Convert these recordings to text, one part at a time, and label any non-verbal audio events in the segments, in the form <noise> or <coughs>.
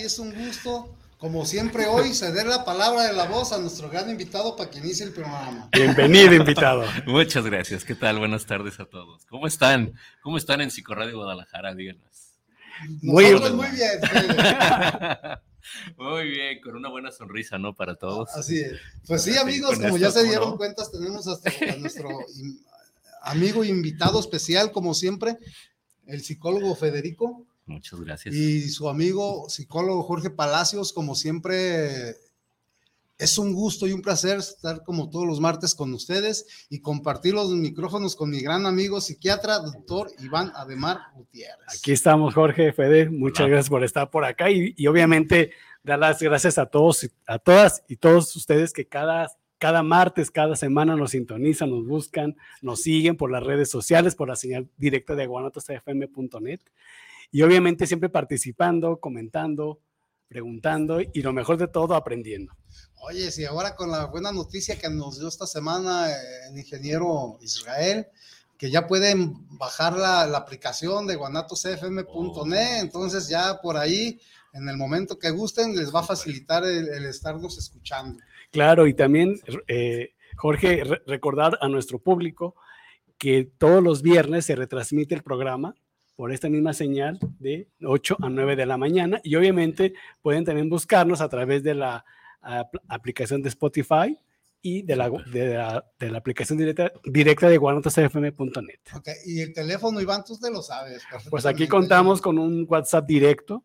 Y es un gusto, como siempre hoy, ceder la palabra de la voz a nuestro gran invitado para que inicie el programa. Bienvenido, invitado. <laughs> Muchas gracias. ¿Qué tal? Buenas tardes a todos. ¿Cómo están? ¿Cómo están en Psicoradio Guadalajara? Díganos. Muy, muy bien. <laughs> Muy bien, con una buena sonrisa, ¿no? Para todos. Así es. Pues sí, amigos, como ya se dieron cuenta, tenemos hasta a nuestro amigo invitado especial, como siempre, el psicólogo Federico. Muchas gracias. Y su amigo psicólogo Jorge Palacios, como siempre, es un gusto y un placer estar como todos los martes con ustedes y compartir los micrófonos con mi gran amigo psiquiatra, doctor Iván Ademar Gutiérrez. Aquí estamos, Jorge, Fede, muchas gracias por estar por acá y, y, obviamente dar las gracias a todos, a todas y todos ustedes que cada, cada martes, cada semana nos sintonizan, nos buscan, nos siguen por las redes sociales, por la señal directa de guanatosfm.net y obviamente siempre participando, comentando, preguntando y lo mejor de todo, aprendiendo. Oye, si ahora con la buena noticia que nos dio esta semana el ingeniero Israel, que ya pueden bajar la, la aplicación de guanatosfm.net, oh. entonces ya por ahí, en el momento que gusten, les va a facilitar el, el estarnos escuchando. Claro, y también, eh, Jorge, re recordar a nuestro público que todos los viernes se retransmite el programa por esta misma señal de 8 a 9 de la mañana y obviamente pueden también buscarnos a través de la aplicación de Spotify y de la, de la, de la aplicación directa, directa de guanatosfm.net. Okay. Y el teléfono, Iván, tú te lo sabes. <laughs> Pues aquí contamos con un WhatsApp directo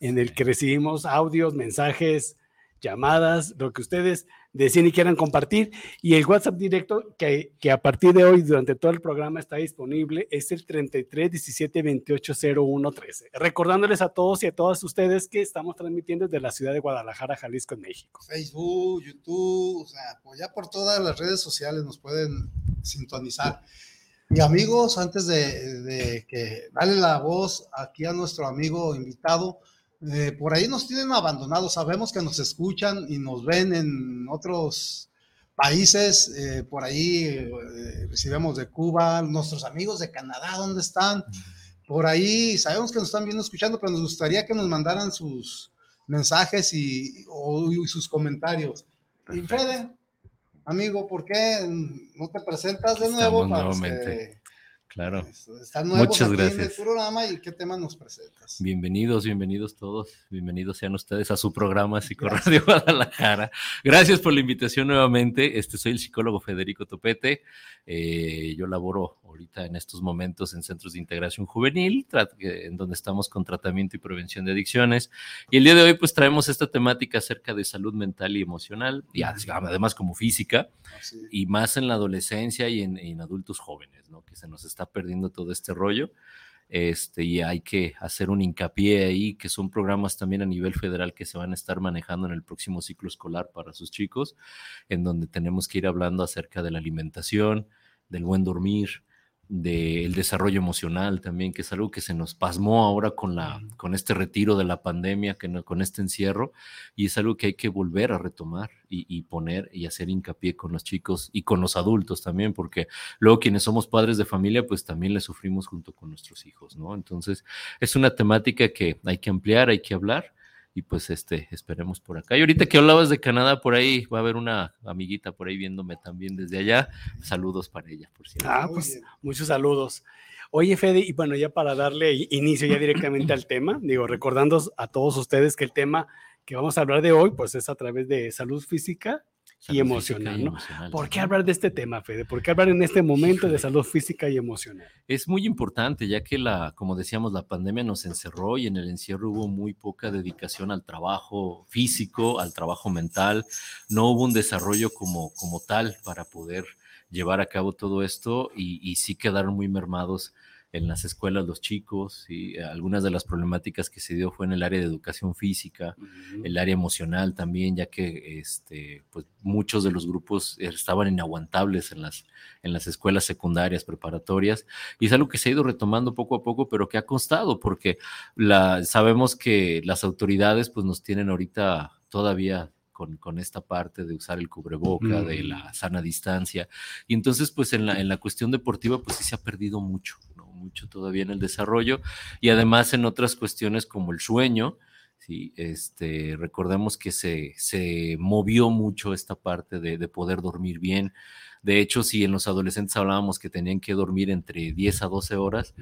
en el que recibimos audios, mensajes, llamadas, lo que ustedes deciden y quieran compartir. Y el WhatsApp directo que, que, a partir de hoy, durante todo el programa, está disponible, es el 33 17 28 01 13. Recordándoles a todos y a todas ustedes que estamos transmitiendo desde la ciudad de Guadalajara, Jalisco, en México. Facebook, YouTube, o sea, pues ya por todas las redes sociales nos pueden sintonizar. Y amigos, antes de, de que dale la voz aquí a nuestro amigo invitado, eh, por ahí nos tienen abandonados. Sabemos que nos escuchan y nos ven en otros países. Eh, por ahí eh, recibimos de Cuba, nuestros amigos de Canadá, ¿dónde están? Por ahí sabemos que nos están viendo, escuchando, pero nos gustaría que nos mandaran sus mensajes y, o, y sus comentarios. Y Fede, amigo, ¿por qué no te presentas de nuevo? Para nuevamente. Claro. Están nuevos Muchas aquí gracias. en el programa y qué tema nos presentas. Bienvenidos, bienvenidos todos, bienvenidos sean ustedes a su programa Psicoradio <laughs> Guadalajara. Gracias por la invitación nuevamente. Este soy el psicólogo Federico Topete. Eh, yo laboro ahorita en estos momentos en centros de integración juvenil, en donde estamos con tratamiento y prevención de adicciones. Y el día de hoy, pues traemos esta temática acerca de salud mental y emocional, y además como física, y más en la adolescencia y en, en adultos jóvenes, ¿no? Que se nos está perdiendo todo este rollo. este, y hay que hacer un hincapié ahí, que son programas también a nivel federal que se van a estar manejando en el próximo ciclo escolar para sus chicos, en donde tenemos que ir hablando acerca de la alimentación, del buen dormir, del desarrollo emocional también, que es algo que se nos pasmó ahora con, la, con este retiro de la pandemia, que con este encierro, y es algo que hay que volver a retomar y, poner y hacer hincapié con los chicos y con los adultos también, porque luego quienes somos padres de familia, pues también le sufrimos junto con nuestros hijos, ¿no? Entonces, es una temática que hay que ampliar, hay que hablar y pues este, esperemos por acá. Y ahorita que hablabas de Canadá, por ahí va a haber una amiguita por ahí viéndome también desde allá. Saludos para ella, por cierto. Ah, pues muchos saludos. Oye, Fede, y bueno, ya para darle inicio ya directamente al tema, digo, recordando a todos ustedes que el tema que vamos a hablar de hoy, pues es a través de salud física y emocional, ¿no? ¿Por qué hablar de este tema, Fede? ¿Por qué hablar en este momento de salud física y emocional? Es muy importante, ya que la, como decíamos, la pandemia nos encerró y en el encierro hubo muy poca dedicación al trabajo físico, al trabajo mental, no hubo un desarrollo como, como tal para poder llevar a cabo todo esto y, y sí quedaron muy mermados en las escuelas los chicos y algunas de las problemáticas que se dio fue en el área de educación física, el área emocional también, ya que este, pues muchos de los grupos estaban inaguantables en las, en las escuelas secundarias, preparatorias, y es algo que se ha ido retomando poco a poco, pero que ha costado, porque la, sabemos que las autoridades pues nos tienen ahorita todavía con, con, esta parte de usar el cubreboca, de la sana distancia. Y entonces, pues en la, en la cuestión deportiva, pues sí se ha perdido mucho mucho todavía en el desarrollo y además en otras cuestiones como el sueño. Sí, este, recordemos que se, se movió mucho esta parte de, de poder dormir bien. De hecho, si en los adolescentes hablábamos que tenían que dormir entre 10 a 12 horas,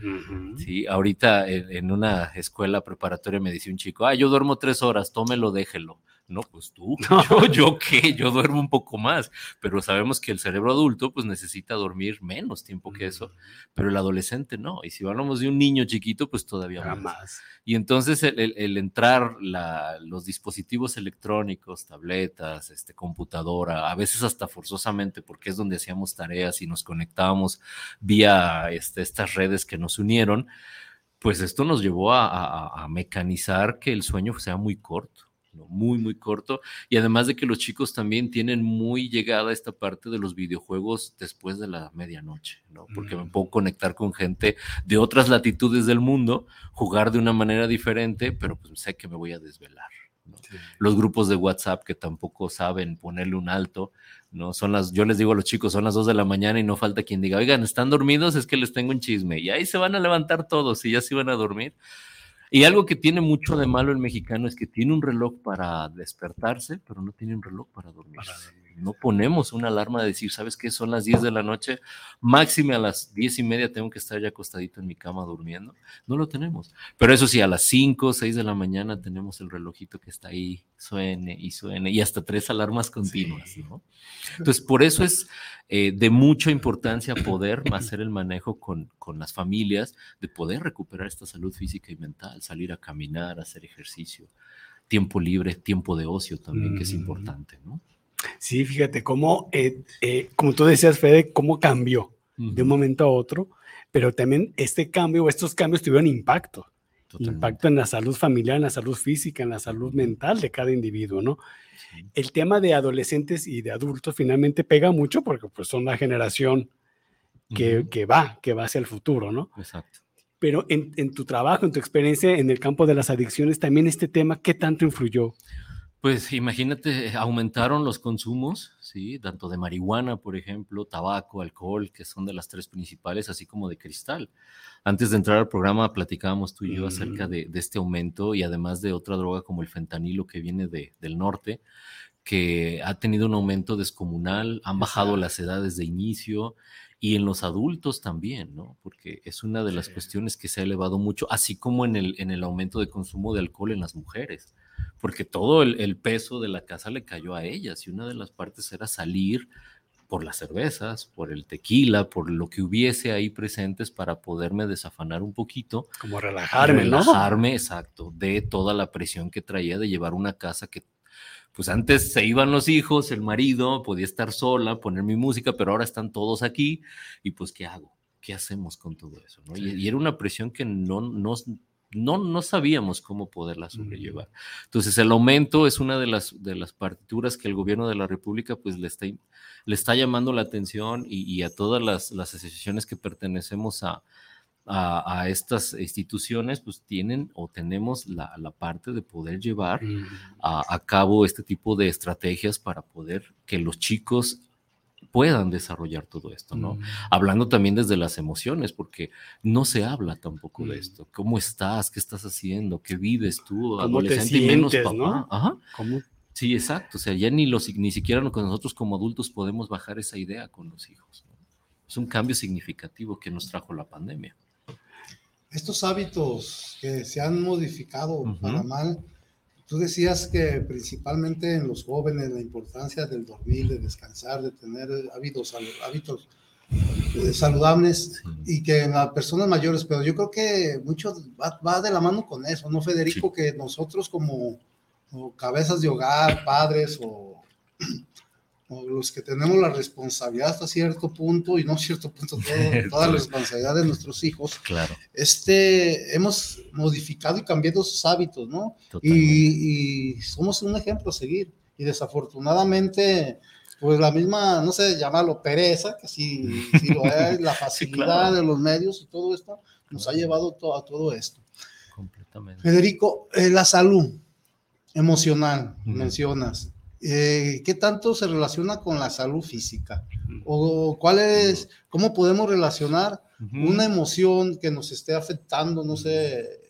sí, ahorita en, en, una escuela preparatoria me decía un chico, ah, yo duermo tres horas, tómelo, déjelo. No, pues tú, <laughs> yo, yo qué, yo duermo un poco más, pero sabemos que el cerebro adulto pues necesita dormir menos tiempo que eso, pero el adolescente no, y si hablamos de un niño chiquito, pues todavía más. Y entonces el, entrar la, los dispositivos electrónicos, tabletas, este, computadora, a veces hasta forzosamente, porque es donde hacíamos tareas y nos conectábamos vía este, estas redes que nos unieron, pues esto nos llevó a mecanizar que el sueño sea muy corto muy, muy corto. Y además de que los chicos también tienen muy llegada esta parte de los videojuegos después de la medianoche, ¿no? Porque me mm. puedo conectar con gente de otras latitudes del mundo, jugar de una manera diferente, pero pues sé que me voy a desvelar. Los grupos de WhatsApp que tampoco saben ponerle un alto, ¿no? Son las, yo les digo a los chicos, son las dos de la mañana y no falta quien diga, oigan, ¿están dormidos? Es que les tengo un chisme. Y ahí se van a levantar todos y ya se van a dormir. Y algo que tiene mucho de malo el mexicano es que tiene un reloj para despertarse, pero no tiene un reloj para dormir. No ponemos una alarma de decir, ¿sabes qué? Son las 10 de la noche, máxime a las 10 y media tengo que estar ya acostadito en mi cama durmiendo. No lo tenemos. Pero eso sí, a las 5, 6 de la mañana tenemos el relojito que está ahí, suene y suene, y hasta tres alarmas continuas, ¿no? Entonces, por eso es eh, de mucha importancia poder <coughs> hacer el manejo con, con las familias, de poder recuperar esta salud física y mental, salir a caminar, hacer ejercicio, tiempo libre, tiempo de ocio también, que es importante, ¿no? Sí, fíjate cómo, eh, eh, como tú decías, Fede, cómo cambió de un momento a otro, pero también este cambio o estos cambios tuvieron impacto. Impacto en la salud familiar, en la salud física, en la salud mental de cada individuo, ¿no? El tema de adolescentes y de adultos finalmente pega mucho porque pues son la generación que, que va, que va hacia el futuro, ¿no? Exacto. Pero en, en, tu trabajo, en tu experiencia en el campo de las adicciones, también este tema, ¿qué tanto influyó? Pues imagínate, aumentaron los consumos, ¿sí? Tanto de marihuana, por ejemplo, tabaco, alcohol, que son de las tres principales, así como de cristal. Antes de entrar al programa platicábamos tú y yo acerca de, este aumento y además de otra droga como el fentanilo que viene de, del norte, que ha tenido un aumento descomunal, han bajado las edades de inicio y en los adultos también, ¿no? Porque es una de las cuestiones que se ha elevado mucho, así como en el, en el aumento de consumo de alcohol en las mujeres porque todo el, peso de la casa le cayó a ellas y una de las partes era salir por las cervezas, por el tequila, por lo que hubiese ahí presentes para poderme desafanar un poquito. Como relajarme, relajarme, exacto, de toda la presión que traía de llevar una casa que, pues antes se iban los hijos, el marido, podía estar sola, poner mi música, pero ahora están todos aquí y pues, ¿qué hago? ¿qué hacemos con todo eso? ¿no? Y, y, era una presión que no, no, no, no sabíamos cómo poderla sobrellevar. Entonces, el aumento es una de las, de las partituras que el gobierno de la República pues le está, le está llamando la atención y, y a todas las, las, asociaciones que pertenecemos a, a, a, estas instituciones, pues tienen o tenemos la, la parte de poder llevar a, a, cabo este tipo de estrategias para poder que los chicos puedan desarrollar todo esto, ¿no? Mm. Hablando también desde las emociones, porque no se habla tampoco mm. de esto. ¿Cómo estás? ¿Qué estás haciendo? ¿Qué vives tú? Adolescente sientes, y menos papá. ¿no? Ajá. ¿Cómo? Sí, exacto. O sea, ya ni, los, ni siquiera nosotros como adultos podemos bajar esa idea con los hijos. ¿no? Es un cambio significativo que nos trajo la pandemia. Estos hábitos que se han modificado uh -huh. para mal, Tú decías que principalmente en los jóvenes la importancia del dormir, de descansar, de tener hábitos, hábitos eh, saludables y que en las personas mayores, pero yo creo que mucho va, va de la mano con eso, ¿no, Federico? Sí. Que nosotros como, como, cabezas de hogar, padres o, o, los que tenemos la responsabilidad hasta cierto punto, y no cierto punto, todo, <laughs> toda la responsabilidad de nuestros hijos, claro. este, hemos modificado y cambiado sus hábitos, ¿no? Y, y, somos un ejemplo a seguir. Y desafortunadamente, pues la misma, no sé, llamarlo pereza, que sí, sí lo <laughs> es, la facilidad sí, claro. de los medios y todo esto, nos ha llevado to a todo esto. Completamente. Federico, eh, la salud emocional, mm. mencionas. Eh, ¿qué tanto se relaciona con la salud física? ¿O cuál es, cómo podemos relacionar uh -huh. una emoción que nos esté afectando, no sé,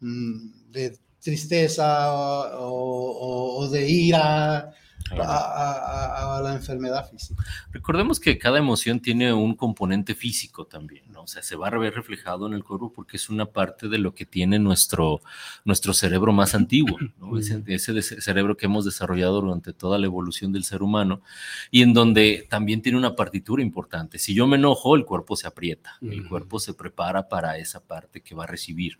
mm, de tristeza o, o, o de ira, a, a, a, la enfermedad física. Recordemos que cada emoción tiene un componente físico también, ¿no? O sea, se va a ver reflejado en el cuerpo porque es una parte de lo que tiene nuestro, nuestro cerebro más antiguo, ¿no? ese, ese cerebro que hemos desarrollado durante toda la evolución del ser humano y en donde también tiene una partitura importante. Si yo me enojo, el cuerpo se aprieta, el cuerpo se prepara para esa parte que va a recibir.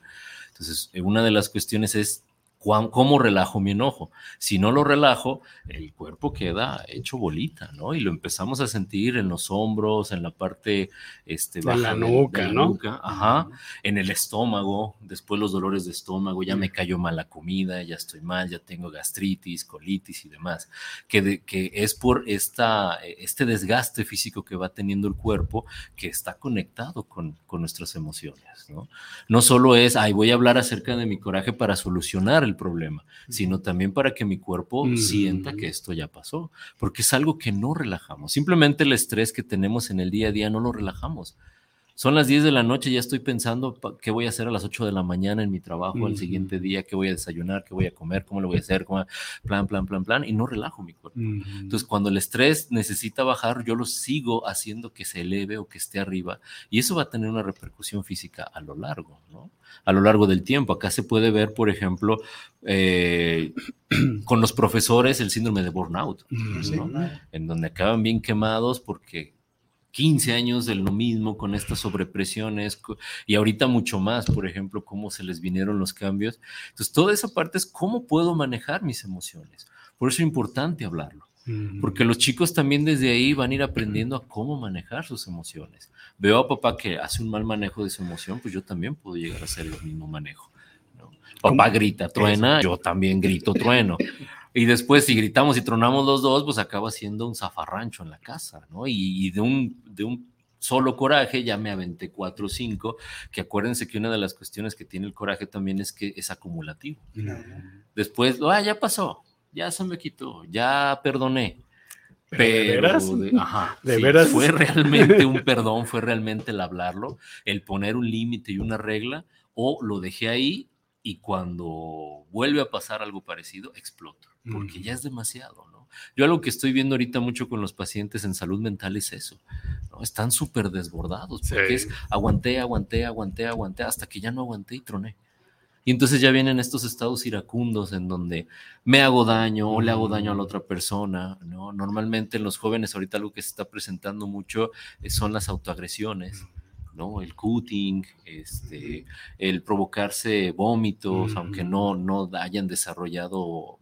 Entonces, una de las cuestiones es ¿Cómo relajo mi enojo? Si no lo relajo, el cuerpo queda hecho bolita, ¿no? Y lo empezamos a sentir en los hombros, en la parte este, baja de la nuca, de la ¿no? Nuca, ajá, en el estómago, después los dolores de estómago, ya me cayó mal la comida, ya estoy mal, ya tengo gastritis, colitis y demás, que, de, que es por esta, este desgaste físico que va teniendo el cuerpo que está conectado con, con nuestras emociones, ¿no? No solo es, ay, voy a hablar acerca de mi coraje para solucionar el el problema, sino también para que mi cuerpo mm. sienta que esto ya pasó, porque es algo que no relajamos. Simplemente el estrés que tenemos en el día a día no lo relajamos. Son las 10 de la noche, ya estoy pensando qué voy a hacer a las 8 de la mañana en mi trabajo, mm. al siguiente día, qué voy a desayunar, qué voy a comer, cómo lo voy a hacer, cómo, plan, plan, plan, plan, y no relajo mi cuerpo. Mm. Entonces, cuando el estrés necesita bajar, yo lo sigo haciendo que se eleve o que esté arriba, y eso va a tener una repercusión física a lo largo, ¿no? A lo largo del tiempo. Acá se puede ver, por ejemplo, eh, <clears throat> con los profesores el síndrome de burnout, ¿no? en donde acaban bien quemados porque 15 años de lo mismo con estas sobrepresiones y ahorita mucho más, por ejemplo, cómo se les vinieron los cambios. Entonces, toda esa parte es cómo puedo manejar mis emociones. Por eso es importante hablarlo. Porque los chicos también desde ahí van a ir aprendiendo a cómo manejar sus emociones. Veo a papá que hace un mal manejo de su emoción, pues yo también puedo llegar a hacer el mismo manejo. ¿no? Papá grita, truena, yo también grito, trueno. Y después, si gritamos y tronamos los dos, pues acaba siendo un zafarrancho en la casa, ¿no? Y, y de, un, de un solo coraje ya me aventé cuatro o cinco, que acuérdense que una de las cuestiones que tiene el coraje también es que es acumulativo. Después, ah, ya pasó, ya se me quitó, ya perdoné. Pero, ¿De veras? De, ajá, ¿De sí, veras? fue realmente un perdón, fue realmente el hablarlo, el poner un límite y una regla, o lo dejé ahí y cuando vuelve a pasar algo parecido, exploto, porque mm. ya es demasiado, ¿no? Yo algo que estoy viendo ahorita mucho con los pacientes en salud mental es eso, ¿no? Están súper desbordados, porque sí. es aguanté, aguanté, aguanté, aguanté, hasta que ya no aguanté y troné. Y entonces ya vienen estos estados iracundos en donde me hago daño o le hago daño a la otra persona, ¿no? Normalmente en los jóvenes ahorita algo que se está presentando mucho son las autoagresiones ¿no? El cutting, este, el provocarse vómitos, aunque no, no hayan desarrollado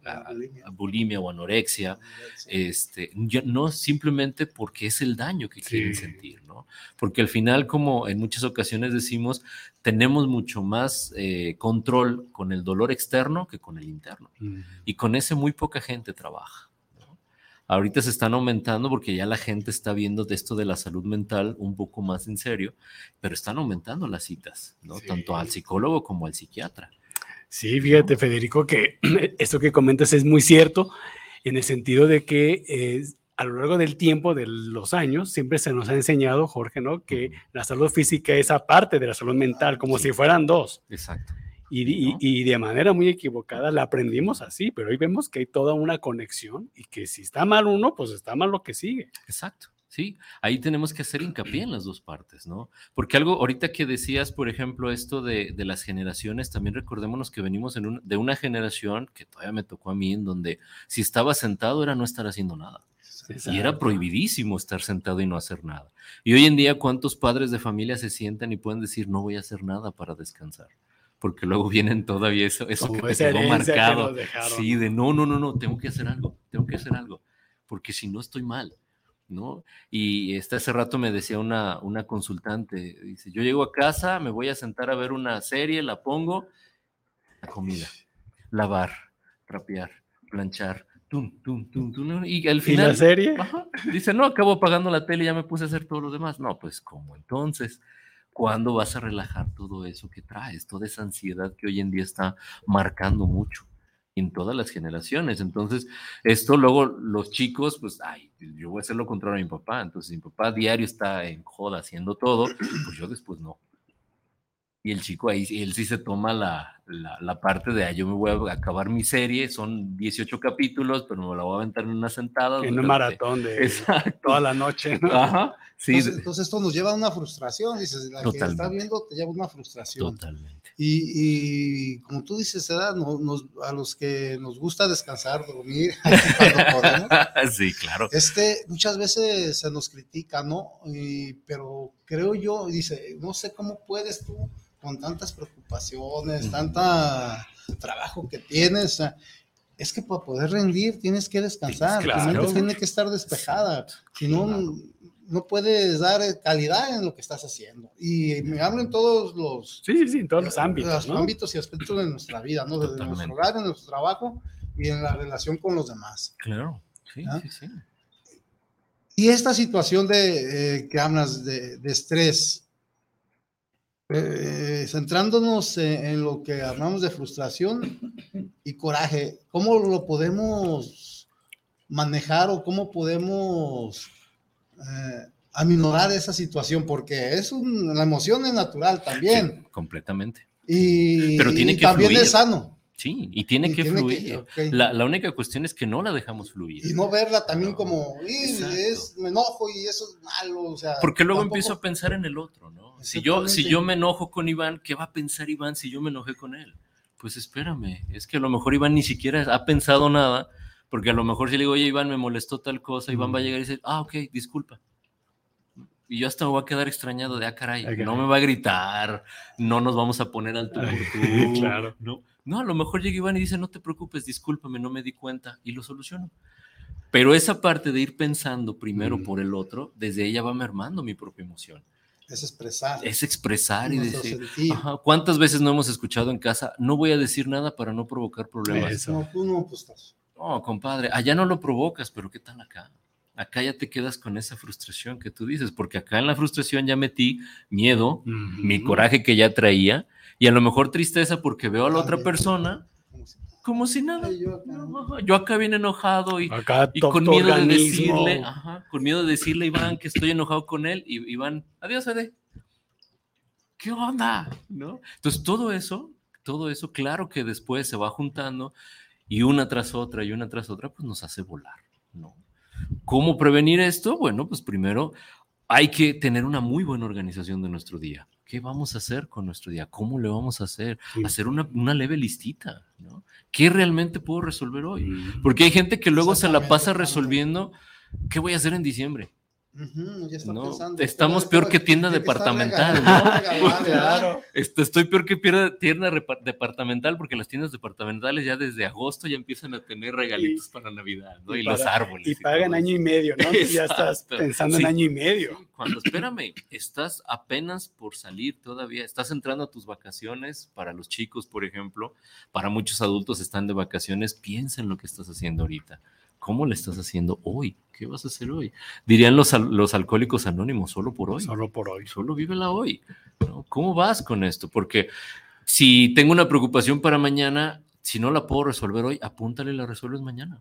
bulimia. o anorexia, este, no simplemente porque es el daño que quieren sentir, ¿no? Porque al final, como en muchas ocasiones decimos, tenemos mucho más eh, control con el dolor externo que con el interno. Y con ese muy poca gente trabaja. Ahorita se están aumentando porque ya la gente está viendo de esto de la salud mental un poco más en serio, pero están aumentando las citas, ¿no? Tanto al psicólogo como al psiquiatra. Sí, fíjate, Federico, que <clears throat> esto que comentas es muy cierto en el sentido de que eh, a lo largo del tiempo, de los años, siempre se nos ha enseñado, Jorge, ¿no? Que la salud física es aparte de la salud mental, como si fueran dos. Exacto. Y, de manera muy equivocada la aprendimos así, pero hoy vemos que hay toda una conexión y que si está mal uno, pues está mal lo que sigue. Exacto. Sí, ahí tenemos que hacer hincapié en las dos partes, ¿no? Porque algo, ahorita que decías, por ejemplo, esto de, las generaciones, también recordémonos que venimos en de una generación que todavía me tocó a mí, en donde si estaba sentado era no estar haciendo nada. Y era prohibidísimo estar sentado y no hacer nada. Y hoy en día, ¿cuántos padres de familia se sientan y pueden decir, no voy a hacer nada para descansar? Porque luego vienen todavía eso, eso que te quedó marcado. sí, de no, no, no, no, tengo que hacer algo, tengo que hacer algo, porque si no estoy mal, ¿no? Y este, hace rato me decía una, una consultante, dice, yo llego a casa, me voy a sentar a ver una serie, la pongo, la comida, lavar, rapear, planchar, tum, tum, tum, tum, y al final... ¿Y la serie? dice, no, acabo apagando la tele y ya me puse a hacer todo lo demás. No, pues, ¿cómo entonces? ¿Cuándo vas a relajar todo eso que traes, toda esa ansiedad que hoy en día está marcando mucho? en todas las generaciones. Entonces, esto luego los chicos, pues, ay, yo voy a hacer lo contrario a mi papá. Entonces, mi papá diario está en joda haciendo todo, pues yo después no. Y el chico ahí, él sí se toma la, la, parte de, yo me voy a acabar mi serie, son 18 capítulos, pero me la voy a aventar en una sentada. En un maratón de toda la noche. Ajá. Sí. Entonces, esto nos lleva a una frustración, dices, la que está viendo te lleva a una frustración. Totalmente. Y, como tú dices, nos, a los que nos gusta descansar, dormir, <laughs> cuando podemos. <laughs> sí, claro. Este, muchas veces se nos critica, ¿no? pero creo yo, dice, no sé cómo puedes tú con tantas preocupaciones, tanta trabajo que tienes. es que para poder rendir tienes que descansar, tu mente tiene que estar despejada, si no, no puedes dar calidad en lo que estás haciendo. Y me hablo en todos los... Sí, sí, en todos los ámbitos. ámbitos y aspectos de nuestra vida, ¿no? Desde nuestro hogar, en nuestro trabajo y en la relación con los demás. Claro, sí, sí, sí. Y esta situación de eh, que hablas de, de estrés, eh, centrándonos en, lo que hablamos de frustración y coraje, ¿cómo lo podemos manejar o cómo podemos eh, aminorar esa situación? Porque es una emoción es natural también. completamente. Y, Pero tiene que también es sano. Sí, y tiene que fluir. la, la, única cuestión es que no la dejamos fluir. Y no verla también como, es, me enojo y eso es malo. O sea, Porque luego empiezo a pensar en el otro, ¿no? Si yo, si yo me enojo con Iván, ¿qué va a pensar Iván si yo me enojé con él? Pues espérame, es que a lo mejor Iván ni siquiera ha pensado nada, porque a lo mejor si le digo, oye Iván, me molestó tal cosa, Iván va a llegar y dice, ah, ok, disculpa. Y yo hasta me voy a quedar extrañado de, ah, caray, no me va a gritar, no nos vamos a poner al tú <laughs> claro. No, no, a lo mejor llega Iván y dice, no te preocupes, discúlpame, no me di cuenta, y lo soluciono. Pero esa parte de ir pensando primero por el otro, desde ella va mermando mi propia emoción. Es expresar. Es expresar y decir. ¿Cuántas veces no hemos escuchado en casa? No voy a decir nada para no provocar problemas. No, tú no, pues No, compadre, allá no lo provocas, pero ¿qué tal acá? Acá ya te quedas con esa frustración que tú dices, porque acá en la frustración ya metí miedo, mi coraje que ya traía, y a lo mejor tristeza porque veo a la otra persona como si nada. Yo acá bien enojado y, con miedo de decirle, con miedo de decirle a Iván que estoy enojado con él y Iván, adiós, Ade. ¿Qué onda? ¿No? Entonces todo eso, todo eso, claro que después se va juntando y una tras otra y una tras otra, pues nos hace volar, ¿no? ¿Cómo prevenir esto? Bueno, pues primero hay que tener una muy buena organización de nuestro día. ¿Qué vamos a hacer con nuestro día? ¿Cómo le vamos a hacer? Hacer una, una, leve listita, ¿no? ¿Qué realmente puedo resolver hoy? Porque hay gente que luego se la pasa resolviendo, ¿qué voy a hacer en diciembre? Ujú, ya está No, pensando, estamos ¿cómo- peor que tienda que departamental, regalando, <laughs> ¿no? Este, estoy peor que tienda departamental porque las tiendas departamentales ya desde agosto ya empiezan a tener regalitos para Navidad, ¿no? Y, Y los árboles. Y pagan año y medio, ¿no? Ya estás pensando Sí. en año y medio. Cuando, espérame, estás apenas por salir todavía, estás entrando a tus vacaciones, para los chicos, por ejemplo, para muchos adultos están de vacaciones, piensa en lo que estás haciendo ahorita. ¿Cómo le estás haciendo hoy? ¿Qué vas a hacer hoy? Dirían los, los alcohólicos anónimos, solo por hoy. Solo por hoy. Solo vívela hoy. ¿no? ¿Cómo vas con esto? Porque si tengo una preocupación para mañana, si no la puedo resolver hoy, apúntale y la resuelves mañana.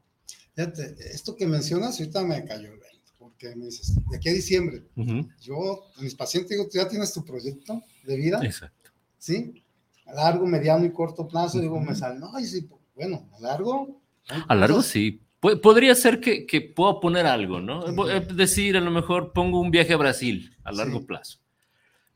Fíjate, esto que mencionas ahorita me cayó el 20, porque me dices, de aquí a diciembre, yo, a mis pacientes digo, tú ya tienes tu proyecto de vida, Exacto. ¿sí? A largo, mediano y corto plazo, digo, Ujú. me sale, no, y sí, bueno, a largo. A largo Entonces, sí. Podría ser que, que pueda poner algo, ¿no? Voy a decir, a lo mejor pongo un viaje a Brasil a largo Sí. plazo.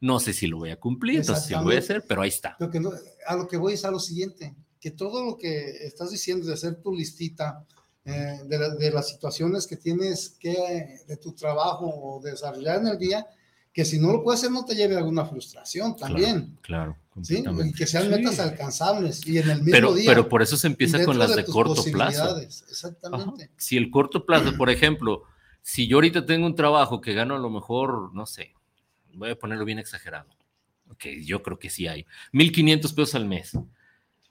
No sé si lo voy a cumplir, no sé si lo voy a hacer, pero ahí está. Lo que no- a lo que voy es a lo siguiente, que todo lo que estás diciendo de hacer tu listita, eh, de, la- de las situaciones que tienes que, de tu trabajo o desarrollar en el día, que si no lo puedes hacer no te lleve a alguna frustración también, Claro, ¿sí? Y que sean Sí. metas alcanzables y en el mismo Pero, día. pero por eso se empieza con las de, tus corto plazo. posibilidades, Ajá. Exactamente. Si el corto plazo, por ejemplo, si yo ahorita tengo un trabajo que gano a lo mejor, no sé, voy a ponerlo bien exagerado, que yo creo que sí hay, 1.500 pesos al mes,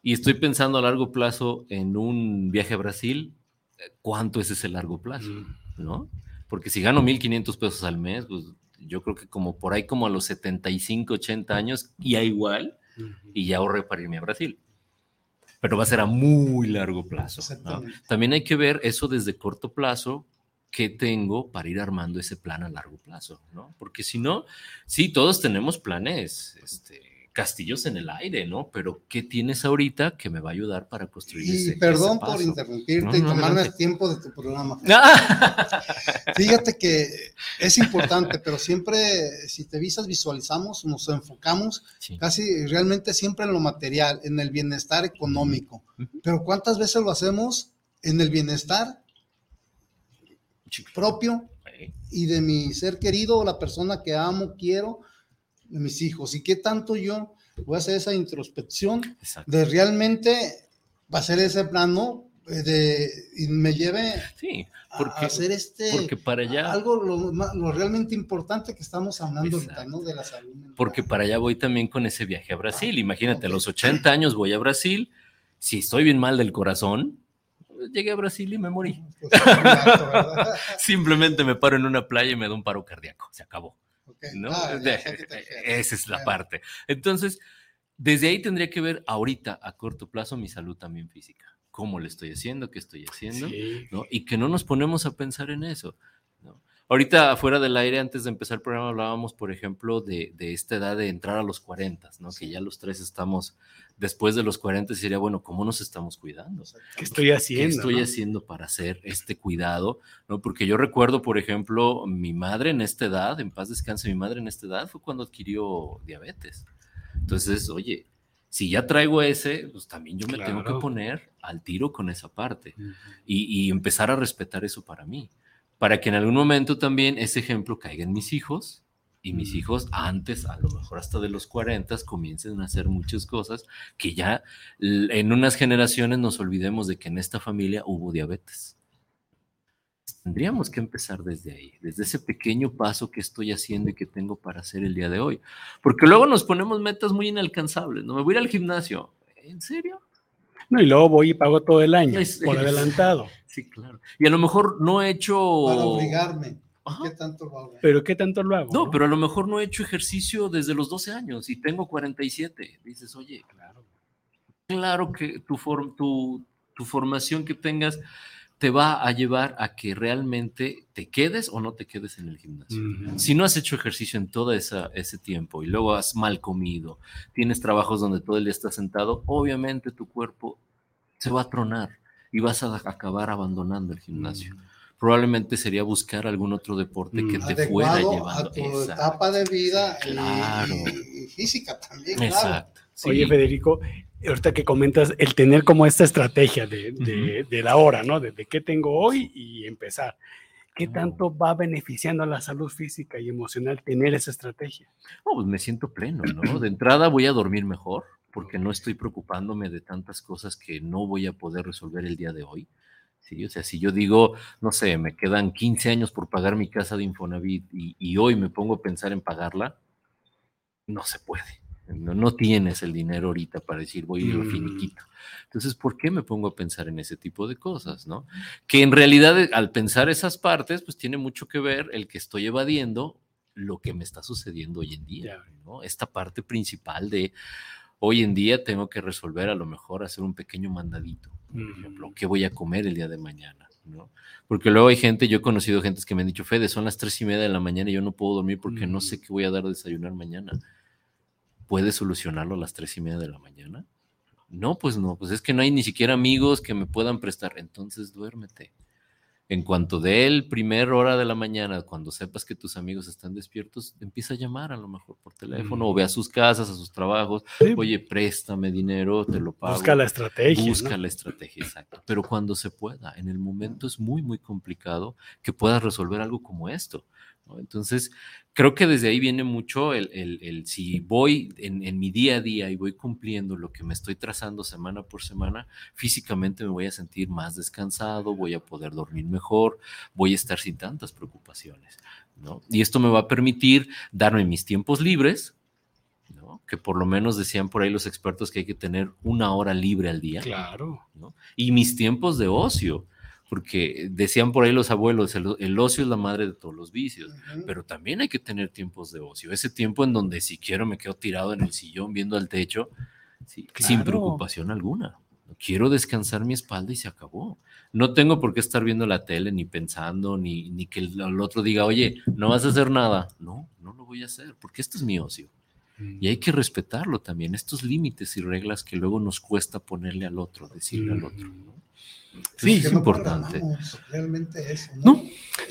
y estoy pensando a largo plazo en un viaje a Brasil, ¿cuánto es ese largo plazo? ¿No? Porque si gano 1.500 pesos al mes, pues yo creo que como por ahí como a los 75, 80 años, y a igual, y ya ahorré para irme a Brasil. Pero va a ser a muy largo plazo. ¿no? También hay que ver eso desde corto plazo, qué tengo para ir armando ese plan a largo plazo, ¿no? Porque si no, sí, todos tenemos planes, este, castillos en el aire, ¿no? Pero ¿qué tienes ahorita que me va a ayudar para construir Y ese perdón ese por interrumpirte No, y no, tomarme el tiempo de tu programa. <laughs> Fíjate que es importante, pero siempre, si te visas, visualizamos, nos enfocamos sí. casi realmente siempre en lo material, en el bienestar económico. Pero ¿cuántas veces lo hacemos en el bienestar propio Sí, y de mi ser querido o la persona que amo, quiero, de mis hijos? ¿Y qué tanto yo voy a hacer esa introspección Exacto. de realmente va a ser ese plano de, y me lleve Sí, a porque, hacer este porque para allá, algo lo, lo realmente importante que estamos hablando ahorita. ¿no? De la salud. mental. porque para allá voy también con ese viaje a Brasil. Imagínate, a los 80 años voy a Brasil. Si estoy bien mal del corazón, llegué a Brasil y me morí. Pues. <laughs> Simplemente me paro en una playa y me da un paro cardíaco. Se acabó. Ok. ¿no? Ah, De- refieres. esa es la parte. Entonces, desde ahí tendría que ver ahorita, a corto plazo, mi salud también física. ¿Cómo le estoy haciendo? ¿Qué estoy haciendo? Sí. ¿no? Y que no nos ponemos a pensar en eso. ¿no? Ahorita, fuera del aire, antes de empezar el programa, hablábamos, por ejemplo, de, de esta edad de entrar a los 40, ¿no? que ya los tres estamos después de los 40, y sería, bueno, ¿cómo nos estamos cuidando? ¿Qué estoy ¿Qué haciendo? estoy no? haciendo para hacer este cuidado? ¿no? Porque yo recuerdo, por ejemplo, mi madre en esta edad, en paz descanse, mi madre en esta edad fue cuando adquirió diabetes. Entonces, oye, si ya traigo ese, pues también yo me tengo que poner al tiro con esa parte y, y empezar a respetar eso para mí, para que en algún momento también ese ejemplo caiga en mis hijos y mis hijos antes, a lo mejor hasta de los 40, comiencen a hacer muchas cosas que ya en unas generaciones nos olvidemos de que en esta familia hubo diabetes. Tendríamos que empezar desde ahí, desde ese pequeño paso que estoy haciendo y que tengo para hacer el día de hoy. Porque luego nos ponemos metas muy inalcanzables. No me voy a ir al gimnasio. ¿En serio? No, y luego voy y pago todo el año Es- por <laughs> adelantado. Sí, claro. Y a lo mejor no he hecho... Para obligarme. Ajá. ¿Qué tanto lo hago? Pero ¿qué tanto lo hago? No, pero a lo mejor no he hecho ejercicio desde los 12 años y tengo 47. Dices, oye, Claro. claro que tu, form- tu, tu formación que tengas te va a llevar a que realmente te quedes o no te quedes en el gimnasio. Si no has hecho ejercicio en todo esa, ese tiempo y luego has mal comido, tienes trabajos donde todo el día estás sentado, obviamente tu cuerpo se va a tronar y vas a acabar abandonando el gimnasio. Probablemente sería buscar algún otro deporte que Mm. te fuera Adecuado llevando. a tu Exacto. etapa de vida y- Claro. y, y física también, claro. Exacto. sí. Oye, Federico, ahorita que comentas el tener como esta estrategia de, de, de la hora, ¿no? De, de qué tengo hoy y empezar. ¿qué tanto va beneficiando a la salud física y emocional tener esa estrategia? Oh, pues me siento pleno, ¿no? De entrada voy a dormir mejor porque no estoy preocupándome de tantas cosas que no voy a poder resolver el día de hoy. ¿Sí? O sea, si yo digo, no sé, me quedan 15 años por pagar mi casa de Infonavit y, y hoy me pongo a pensar en pagarla, no se puede. No, no, tienes el dinero ahorita para decir voy a ir al finiquito. Entonces, ¿por qué me pongo a pensar en ese tipo de cosas? ¿no? Que en realidad al pensar esas partes, pues tiene mucho que ver el que estoy evadiendo lo que me está sucediendo hoy en día. ¿no? Esta parte principal de hoy en día tengo que resolver a lo mejor hacer un pequeño mandadito. Por ejemplo, ¿qué voy a comer el día de mañana? ¿no? Porque luego hay gente, yo he conocido gente que me han dicho, Fede, son las tres y media de la mañana y yo no puedo dormir porque no sé qué voy a dar a desayunar mañana ¿Puedes solucionarlo a las tres y media de la mañana? No, pues no, pues es que no hay ni siquiera amigos que me puedan prestar. Entonces duérmete. En cuanto de el primer hora de la mañana, cuando sepas que tus amigos están despiertos, empieza a llamar a lo mejor por teléfono o ve a sus casas, a sus trabajos. Sí. Oye, préstame dinero, te lo pago. Busca la estrategia. Busca ¿no? la estrategia, exacto. Pero cuando se pueda, en el momento es muy, muy complicado que puedas resolver algo como esto. ¿No? Entonces, creo que desde ahí viene mucho el, el, el si voy en, en, mi día a día y voy cumpliendo lo que me estoy trazando semana por semana, físicamente me voy a sentir más descansado, voy a poder dormir mejor, voy a estar sin tantas preocupaciones. ¿no? Y esto me va a permitir darme mis tiempos libres, ¿no? que por lo menos decían por ahí los expertos que hay que tener una hora libre al día. Claro. ¿no? Y mis tiempos de ocio porque decían por ahí los abuelos, el, el, ocio es la madre de todos los vicios, uh -huh. pero también hay que tener tiempos de ocio, ese tiempo en donde si quiero me quedo tirado en el sillón viendo al techo, sí, claro. sin preocupación alguna. Quiero descansar mi espalda y se acabó. No tengo por qué estar viendo la tele, ni pensando, ni, ni que el, el otro diga, oye, no vas a hacer nada. No, no lo voy a hacer, porque esto es mi ocio. Y hay que respetarlo también, estos límites y reglas que luego nos cuesta ponerle al otro, decirle al otro. ¿no? Sí, es no importante. Realmente eso, ¿no? No,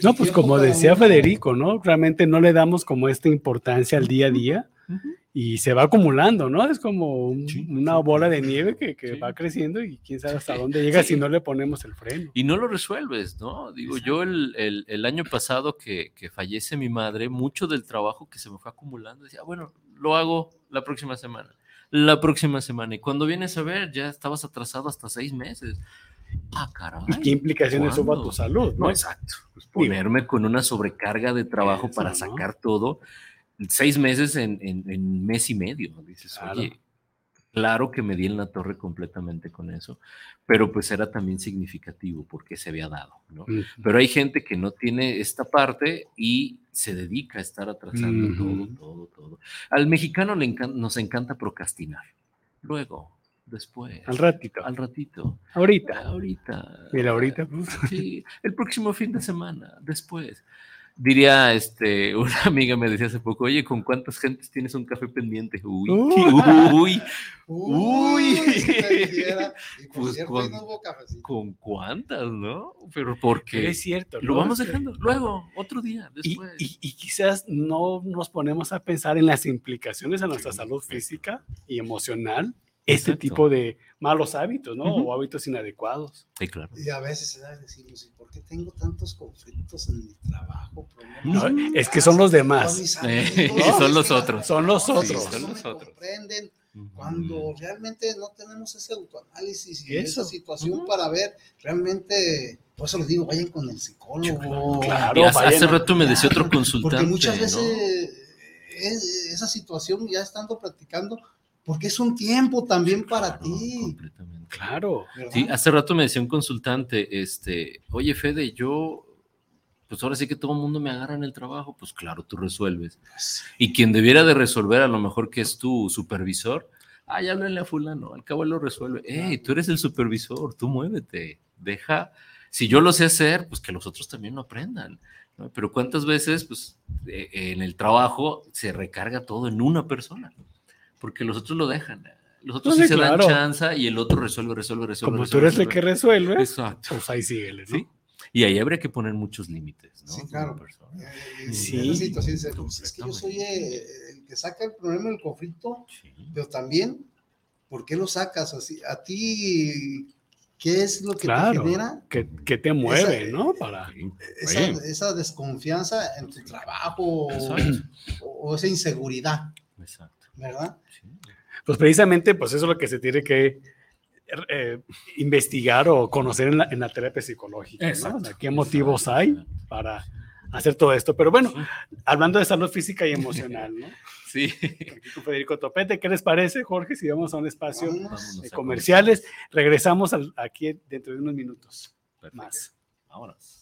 no pues como decía Federico, ¿no? Realmente no le damos como esta importancia al día a día uh -huh. y se va acumulando, ¿no? Es como un, sí, una sí, bola de nieve que, que sí. va creciendo y quién sabe hasta dónde llega si no le ponemos el freno. Y no lo resuelves, ¿no? Digo, Exacto. yo el, el, el, año pasado que, que fallece mi madre, mucho del trabajo que se me fue acumulando, decía, bueno, lo hago la próxima semana, la próxima semana. Y cuando vienes a ver, ya estabas atrasado hasta seis meses. Ah, caray. ¿Y qué implicaciones hubo a tu salud? No, no exacto. Pues ponerme con una sobrecarga de trabajo Eso, para sacar ¿no? todo, seis meses en, en, en, mes y medio. Dices, claro. oye, claro que me di en la torre completamente con eso, pero pues era también significativo porque se había dado, ¿no? Uh -huh. Pero hay gente que no tiene esta parte y se dedica a estar atrasando uh -huh. todo, todo, todo. Al mexicano le encanta, nos encanta procrastinar. Luego, después. Al ratito. Al ratito. Ahorita. Ahorita. Mira, ahorita. Pues. Sí, el próximo fin de semana, después. Diría, este, <laughs> una amiga me decía hace poco, oye, ¿con cuántas gentes tienes un café pendiente? Uy, uh, <laughs> uy, uy. pues con, no con, cuántas, ¿no? Pero porque es cierto. Lo vamos dejando. Luego, otro día, después. Y, y, y, quizás no nos ponemos a pensar en las implicaciones a nuestra salud física y emocional este Exacto. tipo de malos hábitos, ¿no? Uh -huh. O hábitos inadecuados. Sí, claro. Y a veces decimos, ¿por qué tengo tantos conflictos en mi trabajo? No, es que son los demás. Eh, <laughs> no, son los otros. Son los otros. Sí, son los otros. comprenden uh -huh. cuando realmente no tenemos ese autoanálisis y Eso. esa situación uh -huh. para ver realmente por eso les digo, vayan con el psicólogo. Claro, hace, hace rato me decía otro consultante. Porque muchas veces ¿no? es, esa situación ya estando practicando, porque es un tiempo también para claro, ti. Completamente. Claro. ¿verdad? Sí, hace rato me decía un consultante, este, oye Fede, yo, pues ahora sí que todo el mundo me agarra en el trabajo, pues claro, tú resuelves. Sí. Y quien debiera de resolver, a lo mejor que es tu supervisor, ay, háblale a fulano, al cabo él lo resuelve. Hey, tú eres el supervisor, tú muévete, deja, si yo lo sé hacer, pues que los otros también lo aprendan. ¿no? Pero cuántas veces, pues, eh, en el trabajo se recarga todo en una persona porque los otros lo dejan. Los otros no, sí, sí se claro. dan chance y el otro resuelve, resuelve, resuelve. Como resuelve, tú eres el que resuelve, Exacto. pues ahí síguele, ¿no? ¿Sí? Y ahí habría que poner muchos límites, ¿no? Sí, claro. Eh, sí. Situación, pues es que yo soy eh, el que saca el problema del conflicto, sí. pero también, ¿por qué lo sacas así? A ti, ¿Qué es lo que te genera? Que, que te mueve, ¿no? Para... Esa, esa, desconfianza en tu trabajo o, o, esa inseguridad. Exacto. ¿Verdad? Pues precisamente, pues eso es lo que se tiene que eh, investigar o conocer en la, en la terapia psicológica. ¿no? ¿Qué motivos hay para hacer todo esto? Pero bueno, hablando de salud física y emocional, ¿no? <laughs> Sí. Federico Topete, ¿qué les parece, Jorge? Si vamos a un espacio de comerciales, regresamos aquí dentro de unos minutos más. Vámonos.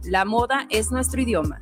La moda es nuestro idioma.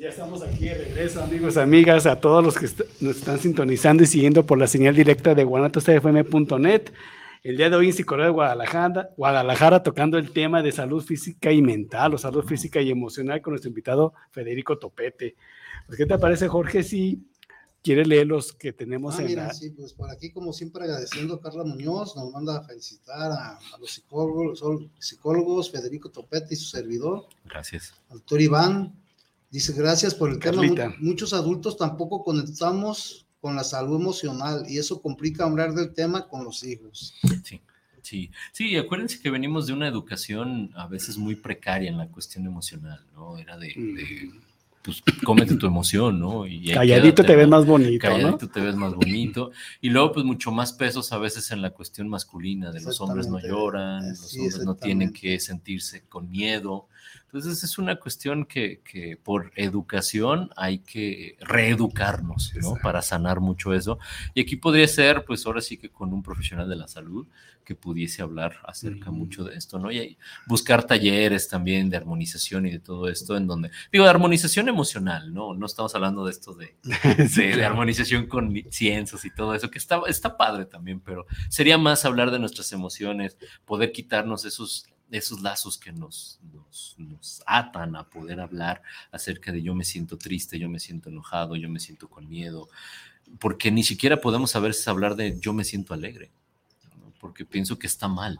Ya estamos aquí de regreso, amigos, amigas, a todos los que nos están sintonizando y siguiendo por la señal directa de guanatosfm.net. El día de hoy en Psicología de Guadalajara, Guadalajara tocando el tema de salud física y mental o salud física y emocional con nuestro invitado Federico Topete. Pues, ¿Qué te parece, Jorge, si quieres leer los que tenemos ah, en mira, Sí, pues por aquí, como siempre, agradeciendo a Carla Muñoz, nos manda a felicitar a, los psicólogos, psicólogos, Federico Topete y su servidor. Gracias. Al doctor Iván, Dice, gracias por el tema. Muchos adultos tampoco conectamos con la salud emocional y eso complica hablar del tema con los hijos. Sí. Sí, sí, acuérdense que venimos de una educación a veces muy precaria en la cuestión emocional, ¿no? Era de, pues cómete tu emoción, ¿no? Y calladito te ves más bonito. Calladito te ves más bonito. Y luego, pues mucho más pesos a veces en la cuestión masculina, de los hombres no lloran, los hombres no tienen que sentirse con miedo. Entonces es una cuestión que, que por educación hay que reeducarnos, ¿no? Para sanar mucho eso. Y aquí podría ser, pues ahora sí que con un profesional de la salud que pudiese hablar acerca mucho de esto, ¿no? Y buscar talleres también de armonización y de todo esto, en donde, digo, de armonización emocional, ¿no? No estamos hablando de esto de, <laughs> de, armonización con ciencias y todo eso, que está, está padre también, pero sería más hablar de nuestras emociones, poder quitarnos esos esos lazos que nos, nos, nos, atan a poder hablar acerca de yo me siento triste, yo me siento enojado, yo me siento con miedo, porque ni siquiera podemos a veces hablar de yo me siento alegre porque pienso que está mal.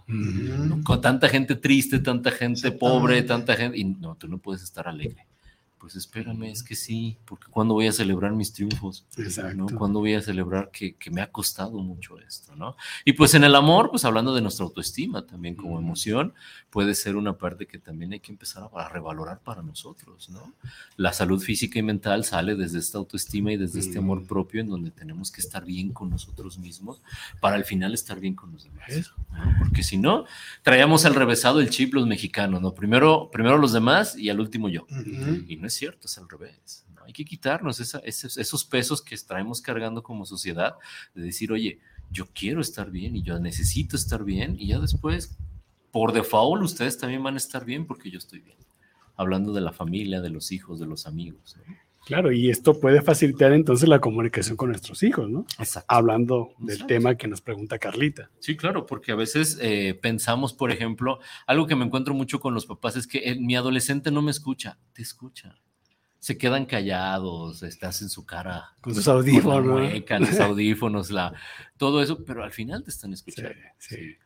Con tanta gente triste, tanta gente pobre, tanta gente, y no, tú no puedes estar alegre pues espérame, es que sí, porque cuando voy a celebrar mis triunfos, ¿no? Cuando voy a celebrar que, que, me ha costado mucho esto, ¿no? Y pues en el amor, pues hablando de nuestra autoestima también como emoción, puede ser una parte que también hay que empezar a, revalorar para nosotros, ¿no? La salud física y mental sale desde esta autoestima y desde este amor propio en donde tenemos que estar bien con nosotros mismos para al final estar bien con los demás, ¿no? Porque si no, traíamos al revésado el chip los mexicanos, ¿no? Primero, primero los demás y al último yo. Y no es cierto, es al revés. ¿no? Hay que quitarnos esos, esos, pesos que traemos cargando como sociedad, de decir, oye, yo quiero estar bien y yo necesito estar bien y ya después, por default, ustedes también van a estar bien porque yo estoy bien. Hablando de la familia, de los hijos, de los amigos. ¿no? Claro, y esto puede facilitar entonces la comunicación con nuestros hijos, ¿no? Exacto. Hablando del tema que nos pregunta Carlita. Sí, claro, porque a veces eh, pensamos, por ejemplo, algo que me encuentro mucho con los papás es que eh, mi adolescente no me escucha, te escucha. Se quedan callados, estás en su cara. Con sus audífonos. Con la mueca, los audífonos, la, todo eso, pero al final te están escuchando. Sí, sí.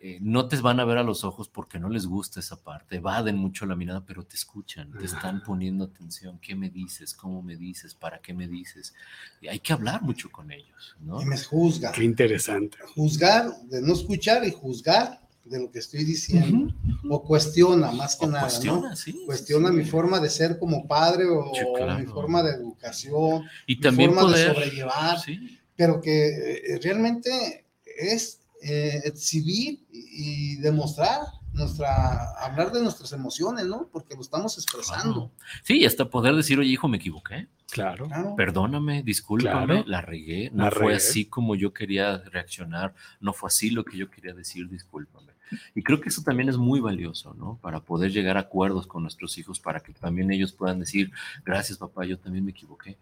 Eh, no te van a ver a los ojos porque no les gusta esa parte, evaden mucho la mirada, pero te escuchan, te están poniendo atención. ¿Qué me dices? ¿Cómo me dices? ¿Para qué me dices? Y hay que hablar mucho con ellos, ¿no? Y me juzgan. Qué interesante. Juzgar, de no escuchar y juzgar de lo que estoy diciendo. Uh -huh. O cuestiona, más que o nada, cuestiona, ¿no? sí, cuestiona sí. mi forma de ser como padre o, Sí, claro. mi forma de educación, Y mi también forma poder, de sobrellevar, sí, pero que eh, realmente es eh, exhibir y, demostrar nuestra, hablar de nuestras emociones, ¿no? Porque lo estamos expresando. Sí, y hasta poder decir, oye, hijo, me equivoqué. Claro. Claro. Perdóname, discúlpame, Claro. la regué, no La fue regué. así como yo quería reaccionar, no fue así lo que yo quería decir, discúlpame. Y creo que eso también es muy valioso, ¿no? Para poder llegar a acuerdos con nuestros hijos, para que también ellos puedan decir, gracias papá, yo también me equivoqué.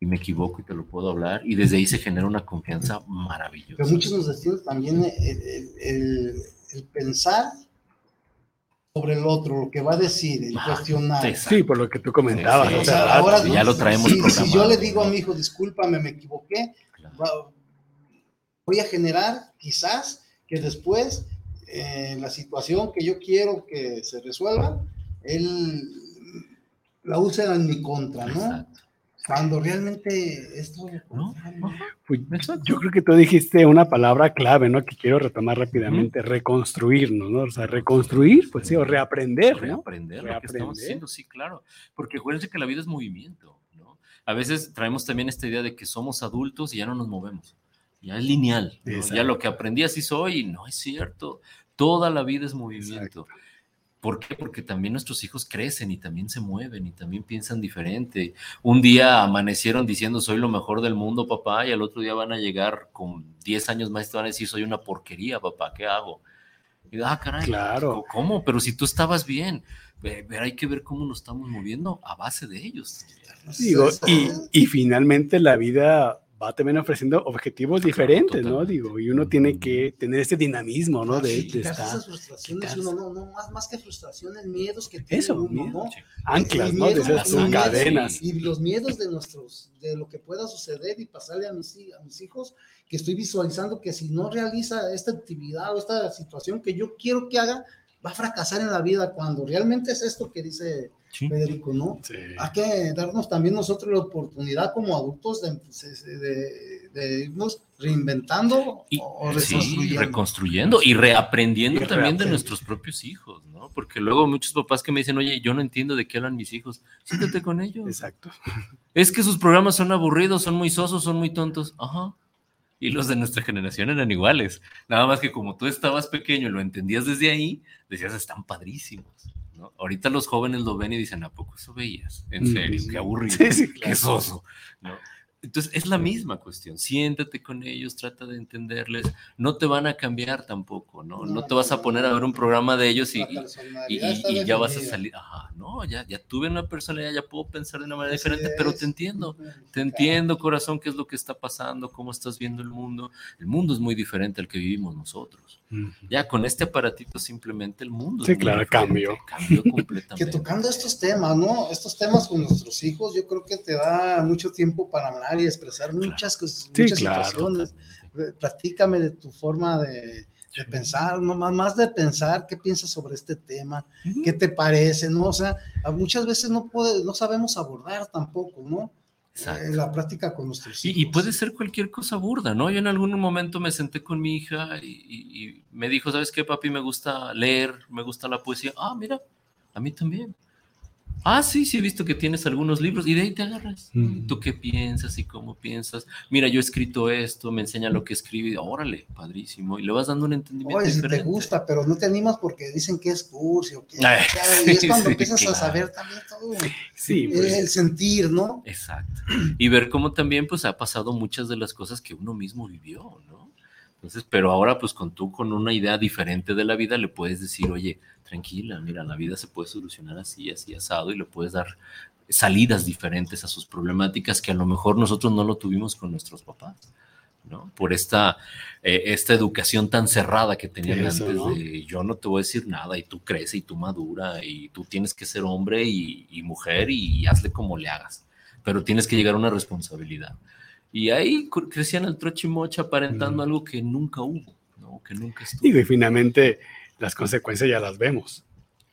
Y me equivoco y te lo puedo hablar. Y desde ahí se genera una confianza maravillosa. Pero muchos nos destinan también el, el- el- el pensar sobre el otro, lo que va a decir, el Ah, cuestionar. exacto. Sí, por lo que tú comentabas. Sí, o O sea, sea, ahora ya lo traemos si, yo le digo a mi hijo, discúlpame, me equivoqué, Claro. voy a generar quizás que después eh, la situación que yo quiero que se resuelva, él la use en mi contra, ¿no? Exacto. Cuando realmente es todo lo ¿No? Pues, Exacto. yo creo que tú dijiste una palabra clave, ¿no? Que quiero retomar rápidamente, reconstruirnos, ¿no? O sea, reconstruir, pues sí, o reaprender, ¿no? Reaprender lo que estamos Reaprender. haciendo, sí, claro. Porque acuérdense que la vida es movimiento, ¿no? A veces traemos también esta idea de que somos adultos y ya no nos movemos. Ya es lineal. ¿no? Ya Exacto. lo que aprendí así soy no es cierto. Toda la vida es movimiento. ¿Por qué? Porque también nuestros hijos crecen y también se mueven y también piensan diferente. Un día amanecieron diciendo soy lo mejor del mundo, papá, y al otro día van a llegar con 10 años más y te van a decir soy una porquería, papá, ¿qué hago? Y, ah, caray, Claro. ¿cómo? Pero si tú estabas bien, ver, hay que ver cómo nos estamos moviendo a base de ellos. Digo, y, y finalmente la vida va también ofreciendo objetivos diferentes, ¿no? Digo, y uno tiene que tener ese dinamismo, ¿no? De, Sí, de estar esas frustraciones, uno, no, no, más, más que frustraciones, miedos que tiene Eso, uno, miedo. ¿no? anclas, Y ¿no? De esas miedos, cadenas. Y los miedos de nuestros, de lo que pueda suceder y pasarle a mis, a mis hijos, que estoy visualizando que si no realiza esta actividad o esta situación que yo quiero que haga, va a fracasar en la vida cuando realmente es esto que dice Federico, ¿no? Hay que darnos también nosotros la oportunidad como adultos de, de, de irnos reinventando o reconstruyendo. reconstruyendo y reaprendiendo también de nuestros propios hijos, ¿no? Porque luego muchos papás que me dicen, oye, yo no entiendo de qué hablan mis hijos, siéntate con ellos. Exacto. Es que sus programas son aburridos, son muy sosos, son muy tontos. Ajá. Y los de nuestra generación eran iguales. Nada más que como tú estabas pequeño y lo entendías desde ahí, decías, están padrísimos. ¿No? Ahorita los jóvenes lo ven y dicen, ¿a poco eso veías? En serio, qué aburrido, qué soso. ¿no? Entonces es la misma cuestión, siéntate con ellos, trata de entenderles, no te van a cambiar tampoco, ¿no? No, te vas a poner a ver un programa de ellos y, y, ya vas a salir, ajá, no, ya, ya tuve una personalidad, ya puedo pensar de una manera diferente, pero te entiendo, te entiendo corazón, qué es lo que está pasando, cómo estás viendo el mundo, el mundo es muy diferente al que vivimos nosotros. Ya con este aparatito simplemente el mundo. Sí, claro, cambio. Cambió <laughs> completamente. que tocando estos temas, ¿no? Estos temas con nuestros hijos, yo creo que te da mucho tiempo para hablar y expresar muchas, cosas, muchas situaciones. Platícame de tu forma de, pensar, no más, de pensar qué piensas sobre este tema, qué te parece, ¿no? O sea, muchas veces no, puede, no sabemos abordar tampoco, ¿no? en la práctica con nuestros hijos. Y, puede ser cualquier cosa burda, ¿no? Yo en algún momento me senté con mi hija y, me dijo, ¿sabes qué, papi? Me gusta leer, me gusta la poesía. Ah, mira, a mí también. Ah, sí, sí, he visto que tienes algunos libros y de ahí te agarras. Mm. ¿Tú qué piensas y cómo piensas? Mira, yo he escrito esto, me enseña lo que escribe, órale, padrísimo. Y le vas dando un entendimiento. Oye, si te gusta, pero no te animas porque dicen que es curso. Que, y es <laughs> cuando empiezas a saber también todo sí, pues. el sentir, ¿no? Exacto. Y ver cómo también pues ha pasado muchas de las cosas que uno mismo vivió, ¿no? Entonces, pero ahora pues con tú con una idea diferente de la vida le puedes decir, oye, tranquila, mira, la vida se puede solucionar así, así, asado, y le puedes dar salidas diferentes a sus problemáticas que a lo mejor nosotros no lo tuvimos con nuestros papás, ¿no? Por esta, eh, esta educación tan cerrada que tenían antes de yo no te voy a decir nada y tú creces y tú madura y tú tienes que ser hombre y, mujer y, hazle como le hagas, pero tienes que llegar a una responsabilidad. Y ahí crecían el trochimocha aparentando algo que nunca hubo, ¿no? Que nunca estuvo. y finalmente las consecuencias ya las vemos.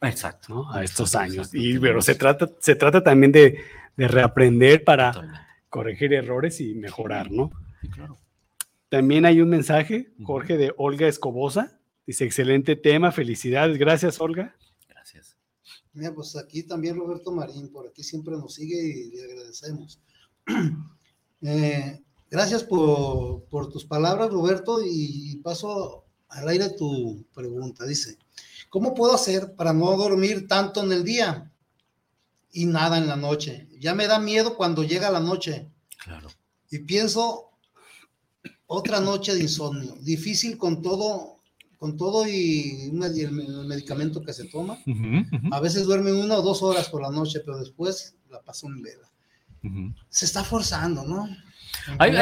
Exacto. A estos años. y pero se trata, se trata también de, de reaprender para corregir errores y mejorar, ¿no? Sí, claro. También hay un mensaje, Jorge, de Olga Escobosa. Dice, excelente tema, felicidades. Gracias, Olga. Gracias. Mira, pues aquí también Roberto Marín, por aquí siempre nos sigue y le agradecemos. Eh, gracias por, por, tus palabras, Roberto, y paso al aire tu pregunta. Dice, ¿cómo puedo hacer para no dormir tanto en el día y nada en la noche? Ya me da miedo cuando llega la noche. Claro. Y pienso otra noche de insomnio. Difícil con todo, con todo y, el medicamento que se toma. A veces duerme una o dos horas por la noche, pero después la paso en vela. Se está forzando, ¿no? Hay,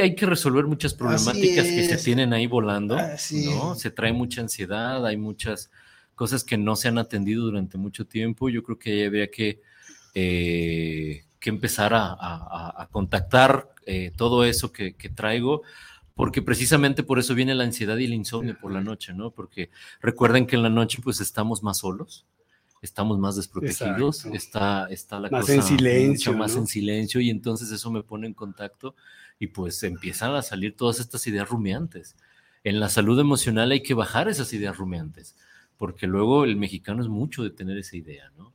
hay, que resolver muchas problemáticas que se tienen ahí volando, ¿no? Se trae mucha ansiedad, hay muchas cosas que no se han atendido durante mucho tiempo. Yo creo que habría que, eh, que empezar a, contactar eh, todo eso que, que traigo porque precisamente por eso viene la ansiedad y el insomnio por la noche, ¿no? Porque recuerden que en la noche pues estamos más solos, estamos más desprotegidos, está, está la más cosa en silencio, mucho más en silencio y entonces eso me pone en contacto y pues empiezan a salir todas estas ideas rumiantes. En la salud emocional hay que bajar esas ideas rumiantes, porque luego el mexicano es mucho de tener esa idea, ¿no?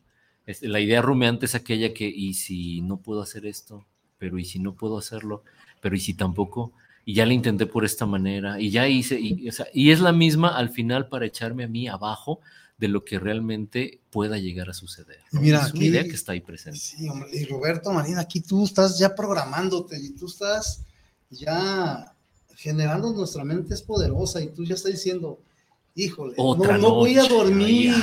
la idea rumiante es aquella que, ¿y si no puedo hacer esto? Pero ¿y si no puedo hacerlo? Pero ¿y si tampoco? Y ya le intenté por esta manera, y ya hice, y, y es la misma al final para echarme a mí abajo de lo que realmente pueda llegar a suceder. Mira, es una idea que está ahí presente. Sí, hombre, y Roberto Marina, aquí tú estás ya programándote y tú estás ya generando nuestra mente es poderosa y tú ya estás diciendo, híjole, no, voy a dormir,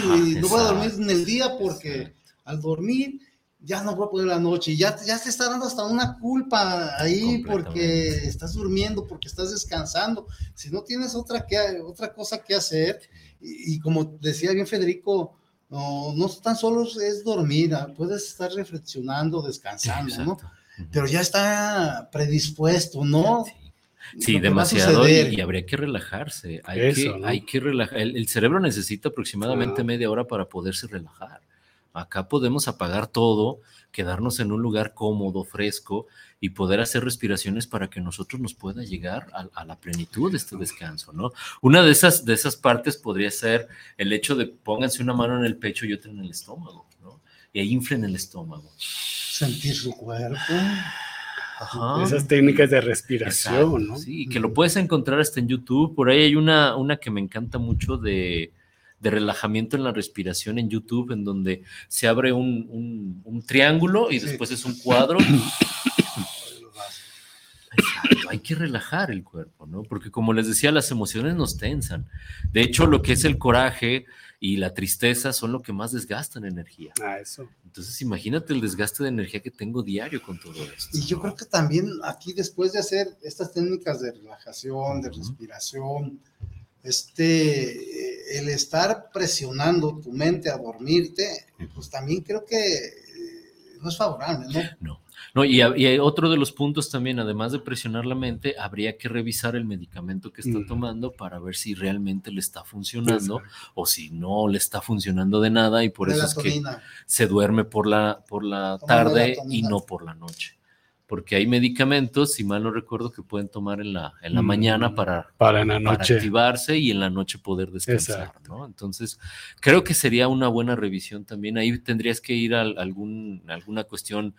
no voy a dormir en el día porque al dormir ya no voy a poder la noche, ya, ya te está dando hasta una culpa ahí porque estás durmiendo, porque estás descansando. Si no tienes otra, que, otra cosa que hacer, y, como decía bien Federico, no, no tan solo es dormir, ah, puedes estar reflexionando, descansando, ¿no? Pero ya está predispuesto, ¿no? Sí. demasiado y, habría que relajarse. Hay, que, hay que relajar. El, cerebro necesita aproximadamente media hora para poderse relajar. Acá podemos apagar todo, quedarnos en un lugar cómodo, fresco y poder hacer respiraciones para que nosotros nos pueda llegar a, la plenitud de este descanso, ¿no? Una de esas, de esas partes podría ser el hecho de pónganse una mano en el pecho y otra en el estómago, ¿no? Y ahí inflen el estómago. Sentir su cuerpo. Esas técnicas de respiración, ¿no? Sí, que lo puedes encontrar hasta en YouTube. Por ahí hay una, una que me encanta mucho de, relajamiento en la respiración en YouTube, en donde se abre un, triángulo y después es un cuadro. <coughs> hay que relajar el cuerpo, ¿no? Porque como les decía, las emociones nos tensan. De hecho, lo que es el coraje y la tristeza son lo que más desgastan energía. Ah, eso. Entonces, imagínate el desgaste de energía que tengo diario con todo esto. Y yo creo que también aquí, después de hacer estas técnicas de relajación, de respiración, este, el estar presionando tu mente a dormirte, pues también creo que eh, no es favorable, ¿no? No. No, y, y, otro de los puntos también, además de presionar la mente, habría que revisar el medicamento que está tomando para ver si realmente le está funcionando o si no le está funcionando de nada y por eso es que se duerme por la, por la tarde y no por la noche. Porque hay medicamentos, si mal no recuerdo, que pueden tomar en la, en la mañana mm, para, para, la noche. activarse y en la noche poder descansar. ¿no? Entonces, creo que sería una buena revisión también. Ahí tendrías que ir a algún, alguna cuestión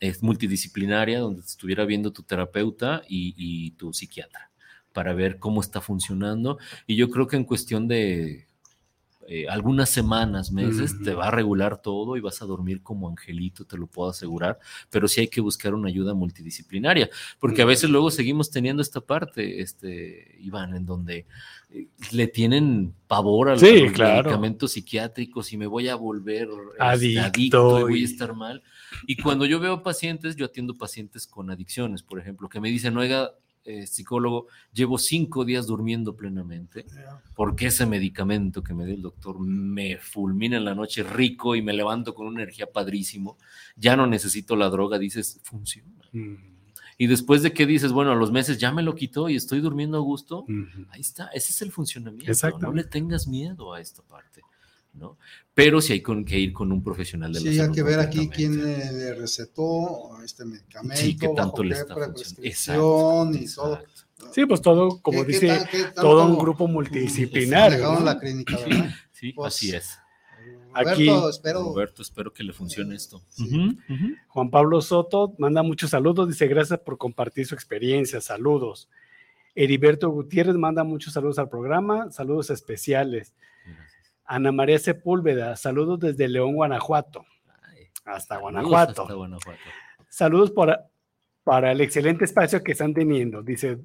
es multidisciplinaria, donde estuviera viendo tu terapeuta y, tu psiquiatra para ver cómo está funcionando. Y yo creo que en cuestión de eh, algunas semanas, meses, te va a regular todo y vas a dormir como angelito, te lo puedo asegurar, pero sí hay que buscar una ayuda multidisciplinaria, porque a veces luego seguimos teniendo esta parte, este, Iván, en donde eh, le tienen pavor a los, medicamentos psiquiátricos y me voy a volver este, adicto, y voy a estar mal. Y cuando yo veo pacientes, yo atiendo pacientes con adicciones, por ejemplo, que me dicen, oiga, eh, psicólogo, llevo cinco días durmiendo plenamente, porque ese medicamento que me dio el doctor me fulmina en la noche rico y me levanto con una energía padrísimo, ya no necesito la droga, dices, funciona. Y después de que dices, bueno, a los meses ya me lo quitó y estoy durmiendo a gusto, ahí está, ese es el funcionamiento. No le tengas miedo a esta parte. ¿no? Pero sí hay que ir con un profesional de la salud. Sí, hay que ver aquí quién le recetó este medicamento, sí, qué tanto le está funcionando. y todo. Sí, pues todo, como dice, todo un grupo multidisciplinario. la clínica, <clears throat> Sí, pues, así es. Aquí, espero. Roberto, espero que le funcione esto. Juan Pablo Soto manda muchos saludos, dice gracias por compartir su experiencia, saludos. Heriberto Gutiérrez manda muchos saludos al programa, saludos especiales. Ana María Sepúlveda, saludos desde León, Guanajuato. hasta, Guanajuato. Saludos para, para el excelente espacio que están teniendo. Dice,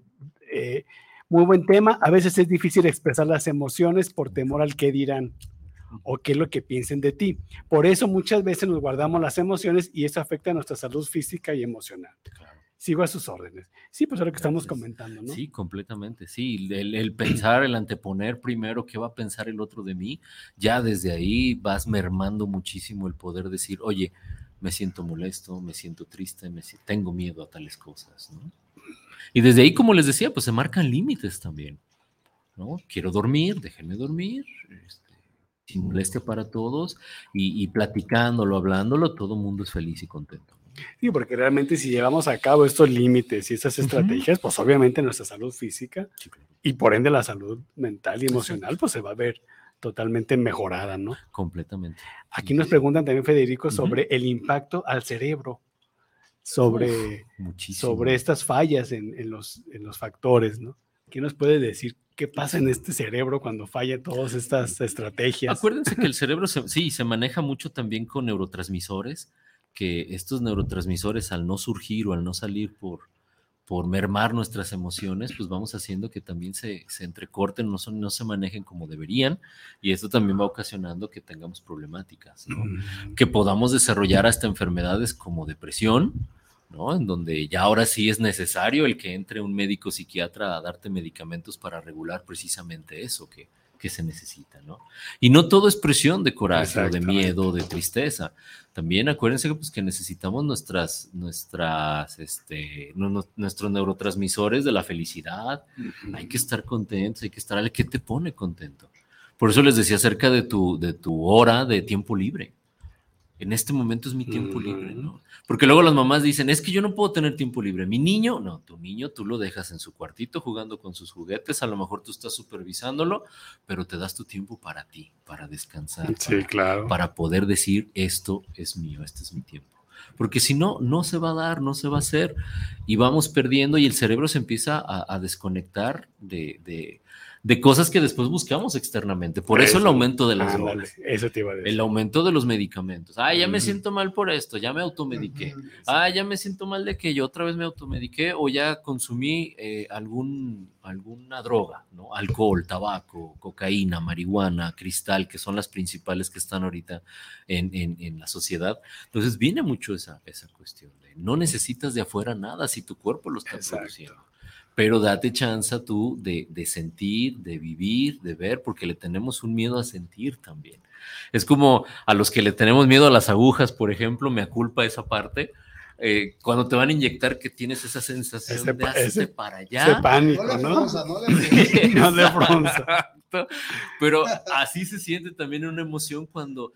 eh, muy buen tema. A veces es difícil expresar las emociones por temor al que dirán o qué es lo que piensen de ti. Por eso muchas veces nos guardamos las emociones y eso afecta a nuestra salud física y emocional. Claro sigo a sus órdenes. Sí, pues es lo que estamos comentando, ¿no? Sí, completamente, sí. El, pensar, el anteponer primero qué va a pensar el otro de mí, ya desde ahí vas mermando muchísimo el poder decir, oye, me siento molesto, me siento triste, me tengo miedo a tales cosas, ¿no? Y desde ahí, como les decía, pues se marcan límites también, ¿no? Quiero dormir, déjenme dormir, este, sin molestia para todos, y, y platicándolo, hablándolo, todo el mundo es feliz y contento. Sí, porque realmente si llevamos a cabo estos límites y estas estrategias, pues obviamente nuestra salud física y por ende la salud mental y emocional, pues se va a ver totalmente mejorada, ¿no? Completamente. Aquí nos preguntan también, Federico, sobre el impacto al cerebro, sobre, sobre estas fallas en, los, en los factores, ¿no? ¿Qué nos puede decir qué pasa en este cerebro cuando fallan todas estas estrategias? Acuérdense que el cerebro sí se maneja mucho también con neurotransmisores que estos neurotransmisores al no surgir o al no salir por, por mermar nuestras emociones, pues vamos haciendo que también se, se entrecorten, no, son, no se manejen como deberían, y esto también va ocasionando que tengamos problemáticas, mm. que podamos desarrollar hasta enfermedades como depresión, ¿no? En donde ya ahora sí es necesario el que entre un médico psiquiatra a darte medicamentos para regular precisamente eso, que, que se necesita, ¿no? Y no todo es presión de coraje o de miedo, de tristeza. También acuérdense que, pues, que necesitamos nuestras, nuestras, este, nuestros neurotransmisores de la felicidad. Hay que estar contentos, hay que estar, ¿qué te pone contento? Por eso les decía acerca de tu, de tu hora de tiempo libre. En este momento es mi tiempo libre, ¿no? Porque luego las mamás dicen, es que yo no puedo tener tiempo libre. Mi niño, no, tu niño tú lo dejas en su cuartito jugando con sus juguetes, a lo mejor tú estás supervisándolo, pero te das tu tiempo para ti, para descansar. Sí, para, claro. Para poder decir, esto es mío, este es mi tiempo. Porque si no, no se va a dar, no se va a hacer y vamos perdiendo y el cerebro se empieza a, a desconectar de, de, de cosas que después buscamos externamente. Por eso, el aumento de las drogas. Eso te iba a decir. El aumento de los medicamentos. Ah, ya me siento mal por esto, ya me automediqué. Ah, ya me siento mal de que yo otra vez me automediqué o ya consumí eh, algún, alguna droga, ¿no? Alcohol, tabaco, cocaína, marihuana, cristal, que son las principales que están ahorita en, en- en la sociedad. Entonces viene mucho esa, esa cuestión de no necesitas de afuera nada si tu cuerpo lo está produciendo. Pero date chance tú de, de sentir, de vivir, de ver, porque le tenemos un miedo a sentir también. Es como a los que le tenemos miedo a las agujas, por ejemplo, me aculpa esa parte. eh, cuando te van a inyectar, que tienes esa sensación Ese de hazte ese- para allá. ese pánico, No le ¿no? frunza, no le. <laughs> No le. Pero así se siente también una emoción cuando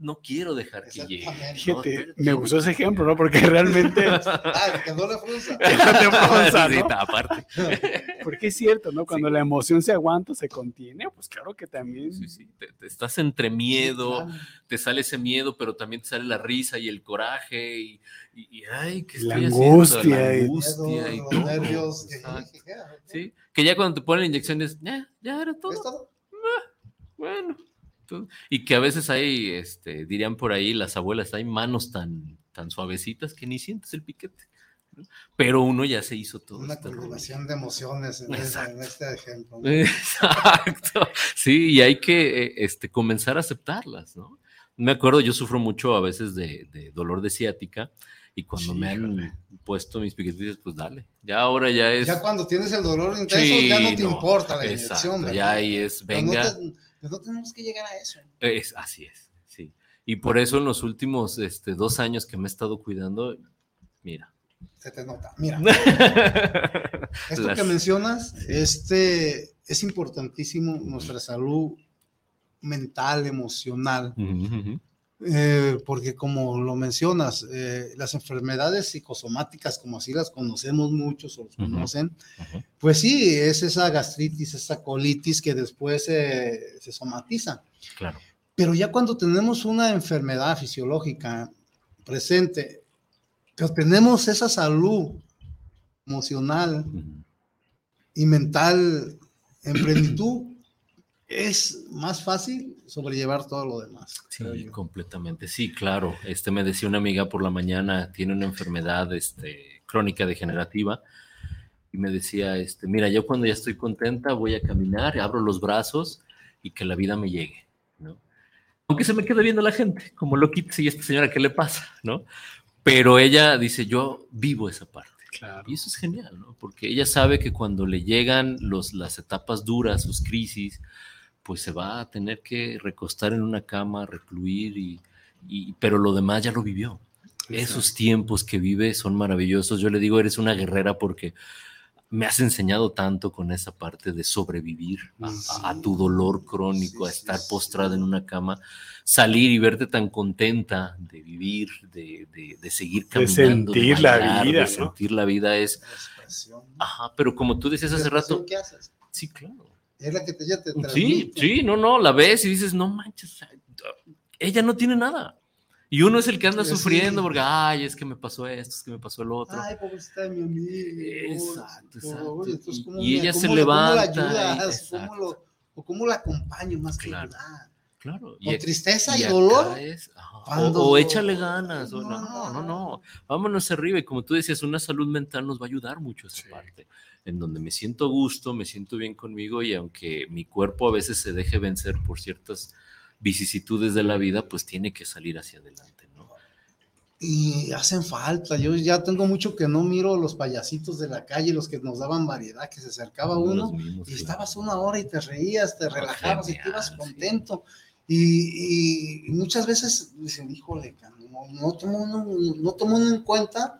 no quiero dejar que llegue. ¿no? Me gustó ese ejemplo, ¿no? Porque realmente. <laughs> Ah, que. Que no te frunza, Sí, ¿no? aparte. <laughs> Porque es cierto, ¿no? Cuando la emoción se aguanta, se contiene, pues claro que también. Te- te estás entre miedo, te sale ese miedo, pero también te sale la risa y el coraje y, y- y, ay, ¿qué La estoy angustia haciendo? La y- angustia y Los todo. nervios. <laughs> Sí, que ya cuando te ponen inyecciones, ya, ya era todo. Ah, bueno. Y que a veces hay, este, dirían por ahí las abuelas, hay manos tan, tan suavecitas que ni sientes el piquete. ¿no? Pero uno ya se hizo todo. Una este combinación de emociones en, ese- en este ejemplo. ¿no? Exacto. Sí, y hay que eh, este, comenzar a aceptarlas, ¿no? Me acuerdo, yo sufro mucho a veces de, de dolor de ciática y cuando me han puesto mis piquetes, pues dale. Ya ahora ya es. Ya cuando tienes el dolor intenso, Sí, ya no te no, importa la exacto, inyección. ¿verdad? ya ahí es, Pero no venga. te- pero no tenemos que llegar a eso. Es, así es, sí. Y por eso en los últimos este, dos años que me he estado cuidando, mira. Se te nota. Mira, <laughs> esto Las- que mencionas, este, es importantísimo nuestra salud mental, emocional, ujú. Eh, porque como lo mencionas, eh, las enfermedades psicosomáticas, como así las conocemos muchos o los Ujú, conocen, pues sí, es esa gastritis, esa colitis que después eh, se somatiza. Claro. Pero ya cuando tenemos una enfermedad fisiológica presente, pero tenemos esa salud emocional y mental en plenitud, es más fácil sobrellevar todo lo demás. Sí, completamente. Sí, claro. Este me decía una amiga por la mañana, tiene una enfermedad este, crónica degenerativa, y me decía, este, mira, yo cuando ya estoy contenta voy a caminar, abro los brazos y que la vida me llegue, ¿no? Aunque se me quede viendo la gente, como loquita, y esta señora, ¿qué le pasa? ¿no? Pero ella dice, yo vivo esa parte. Y eso es genial, ¿no? Porque ella sabe que cuando le llegan los, las etapas duras, sus crisis, pues se va a tener que recostar en una cama, recluir, y, y- pero lo demás ya lo vivió. Esos tiempos que vive son maravillosos. Yo le digo, eres una guerrera porque me has enseñado tanto con esa parte de sobrevivir a, a- a tu dolor crónico, a estar postrada en una cama, salir y verte tan contenta de vivir, de, de- de seguir De caminando, sentir la bailar, vida, de ¿no? sentir la vida es... Ajá, pero como tú decías hace rato, ¿Qué haces? sí, claro. Es la que te, ella te Sí, sí, no, no, la ves y dices, no manches, ella no tiene nada. Y uno es el que anda Sí, sí. sufriendo porque, ay, es que me pasó esto, es que me pasó el otro. Ay, pobrecita mi amigo. Exacto, exacto. Oye, entonces, ¿cómo Y me- ella se cómo le- cómo la levanta y- ayudas? ¿Cómo lo- o cómo la acompaño más que Claro. ayudar? Claro. Con ac- tristeza y acá dolor. es, ajá, o, échale ganas. o no, no, no. Vámonos arriba. Y como tú decías, una salud mental nos va a ayudar mucho esa parte. En donde me siento gusto, me siento bien conmigo y aunque mi cuerpo a veces se deje vencer por ciertas vicisitudes de la vida, pues tiene que salir hacia adelante, ¿no? Y hacen falta. Yo ya tengo mucho que no miro los payasitos de la calle, los que nos daban variedad, que se acercaba uno mismos, y claro. estabas una hora y te reías, te relajabas y te ibas genial, contento. Y, y muchas veces dicen, híjole, no, no tomó uno, no tomó uno en cuenta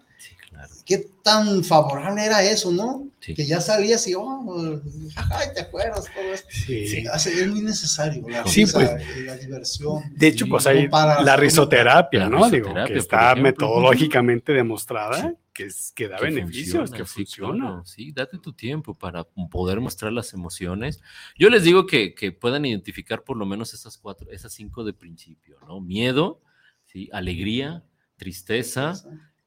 qué tan favorable era eso, ¿no? Que ya salías y, oh, ay, te acuerdas, todo esto. Sí. Es muy necesario la, sí, pues, la diversión. De hecho, pues hay la risoterapia, ¿no? Digo, que está metodológicamente demostrada que, es, que da beneficios, que funciona. sí, date tu tiempo para poder mostrar las emociones. Yo les digo que, que puedan identificar por lo menos esas cuatro, esas cinco de principio, ¿no? Miedo, ¿sí? alegría, tristeza,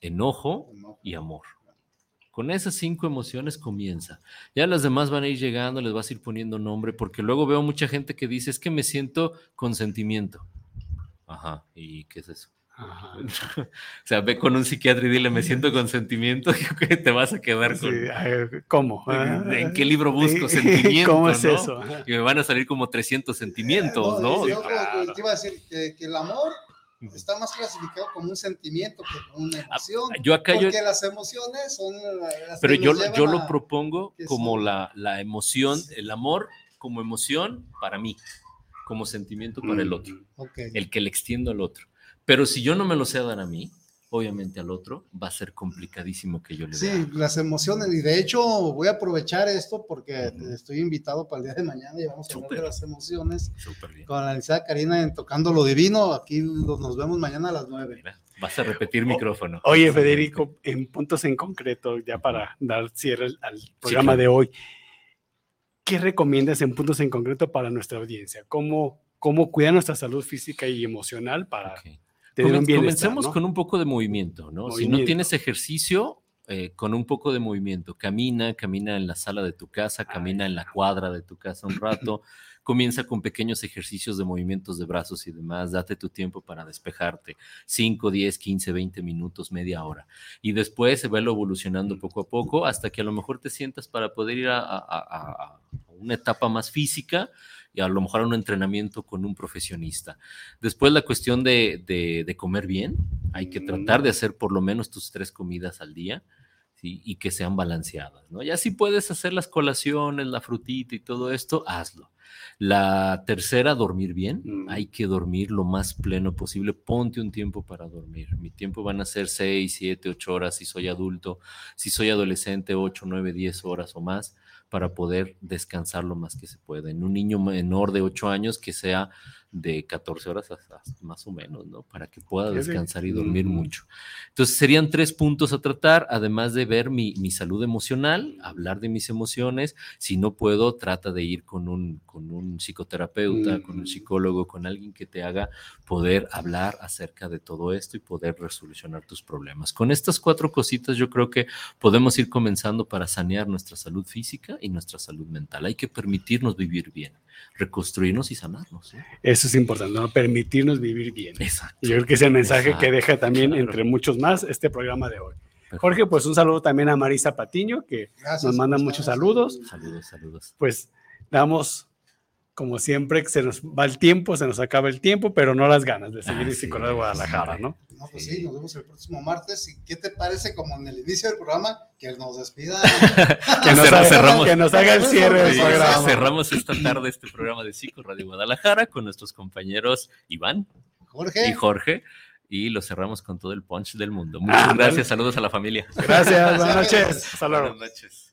enojo y amor. Con esas cinco emociones comienza. Ya las demás van a ir llegando, les vas a ir poniendo nombre, porque luego veo mucha gente que dice, es que me siento con sentimiento. Ajá, ¿y qué es eso? <laughs> o sea, ve con un psiquiatra y dile, me siento con sentimiento, <laughs> que te vas a quedar con... ¿Cómo? ¿En, qué libro busco <laughs> sentimiento? ¿Cómo es eso? Y me van a salir como 300 sentimientos, ¿no? Yo, te iba a decir que el amor está más clasificado como un sentimiento que como una ah, emoción. Yo acá porque las emociones son las Pero yo, yo lo propongo como la, la, emoción, el amor como emoción para mí, como sentimiento para el otro, el que le extiendo al otro. Pero si yo no me lo sé dar a mí, obviamente al otro, va a ser complicadísimo que yo le Sí, las emociones, y de hecho voy a aprovechar esto porque estoy invitado para el día de mañana y vamos a hablar de las emociones con la licenciada Karina en Tocando lo Divino. Aquí nos vemos mañana a las nueve. vas a repetir micrófono. Oye, Federico, en puntos en concreto, ya para dar cierre al programa de hoy, ¿qué recomiendas en puntos en concreto para nuestra audiencia? ¿Cómo, cómo cuidar nuestra salud física y emocional para comencemos con un poco de movimiento, ¿no? Si no tienes ejercicio, eh, con un poco de movimiento, camina, camina en la sala de tu casa, camina en la cuadra de tu casa un <clears throat> rato, comienza con pequeños ejercicios de movimientos de brazos y demás, date tu tiempo para despejarte, 5, 10, 15, 20 minutos, media hora. Y después se va evolucionando poco a poco hasta que a lo mejor te sientas para poder ir a una etapa más física y a lo mejor a un entrenamiento con un profesionista. Después la cuestión de, comer bien, hay que tratar de hacer por lo menos tus tres comidas al día. y que sean balanceadas, ¿no? Ya si puedes hacer las colaciones, la frutita y todo esto, hazlo. La tercera, dormir bien. Mm. Hay que dormir lo más pleno posible. Ponte un tiempo para dormir. Mi tiempo van a ser seis, siete, ocho horas si soy adulto. Si soy adolescente, ocho, nueve, diez horas o más para poder descansar lo más que se pueda. En un niño menor de 8 años que sea de 14 horas más o menos, ¿no? Para que pueda descansar y dormir mucho. Entonces serían tres puntos a tratar, además de ver mi, salud emocional, hablar de mis emociones. Si no puedo, trata de ir con un, con un psicoterapeuta, con un psicólogo, con alguien que te haga poder hablar acerca de todo esto y poder resolucionar tus problemas. Con estas cuatro cositas yo creo que podemos ir comenzando para sanear nuestra salud física y nuestra salud mental. Hay que permitirnos vivir bien reconstruirnos y sanarnos. Eso es importante, ¿no? permitirnos vivir bien. Exacto. yo creo que es el mensaje que deja también, entre muchos más, este programa de hoy. Jorge, pues un saludo también a Marisa Patiño, que nos manda muchos saludos. Saludos, saludos. Pues damos como siempre, se nos va el tiempo, se nos acaba el tiempo, pero no las ganas de seguir en Psicología de Guadalajara, ¿no? No, pues sí, nos vemos el próximo martes. ¿Y qué te parece, como en el inicio del programa, que nos despida? <laughs> que, nos haga, cerramos, que nos haga el cierre del programa. Cerramos esta tarde este programa de Psico Radio Guadalajara con nuestros compañeros Iván Jorge. y Jorge. Y lo cerramos con todo el punch del mundo. Muchas gracias, saludos a la familia. Gracias, buenas noches. Hasta luego. Buenas noches.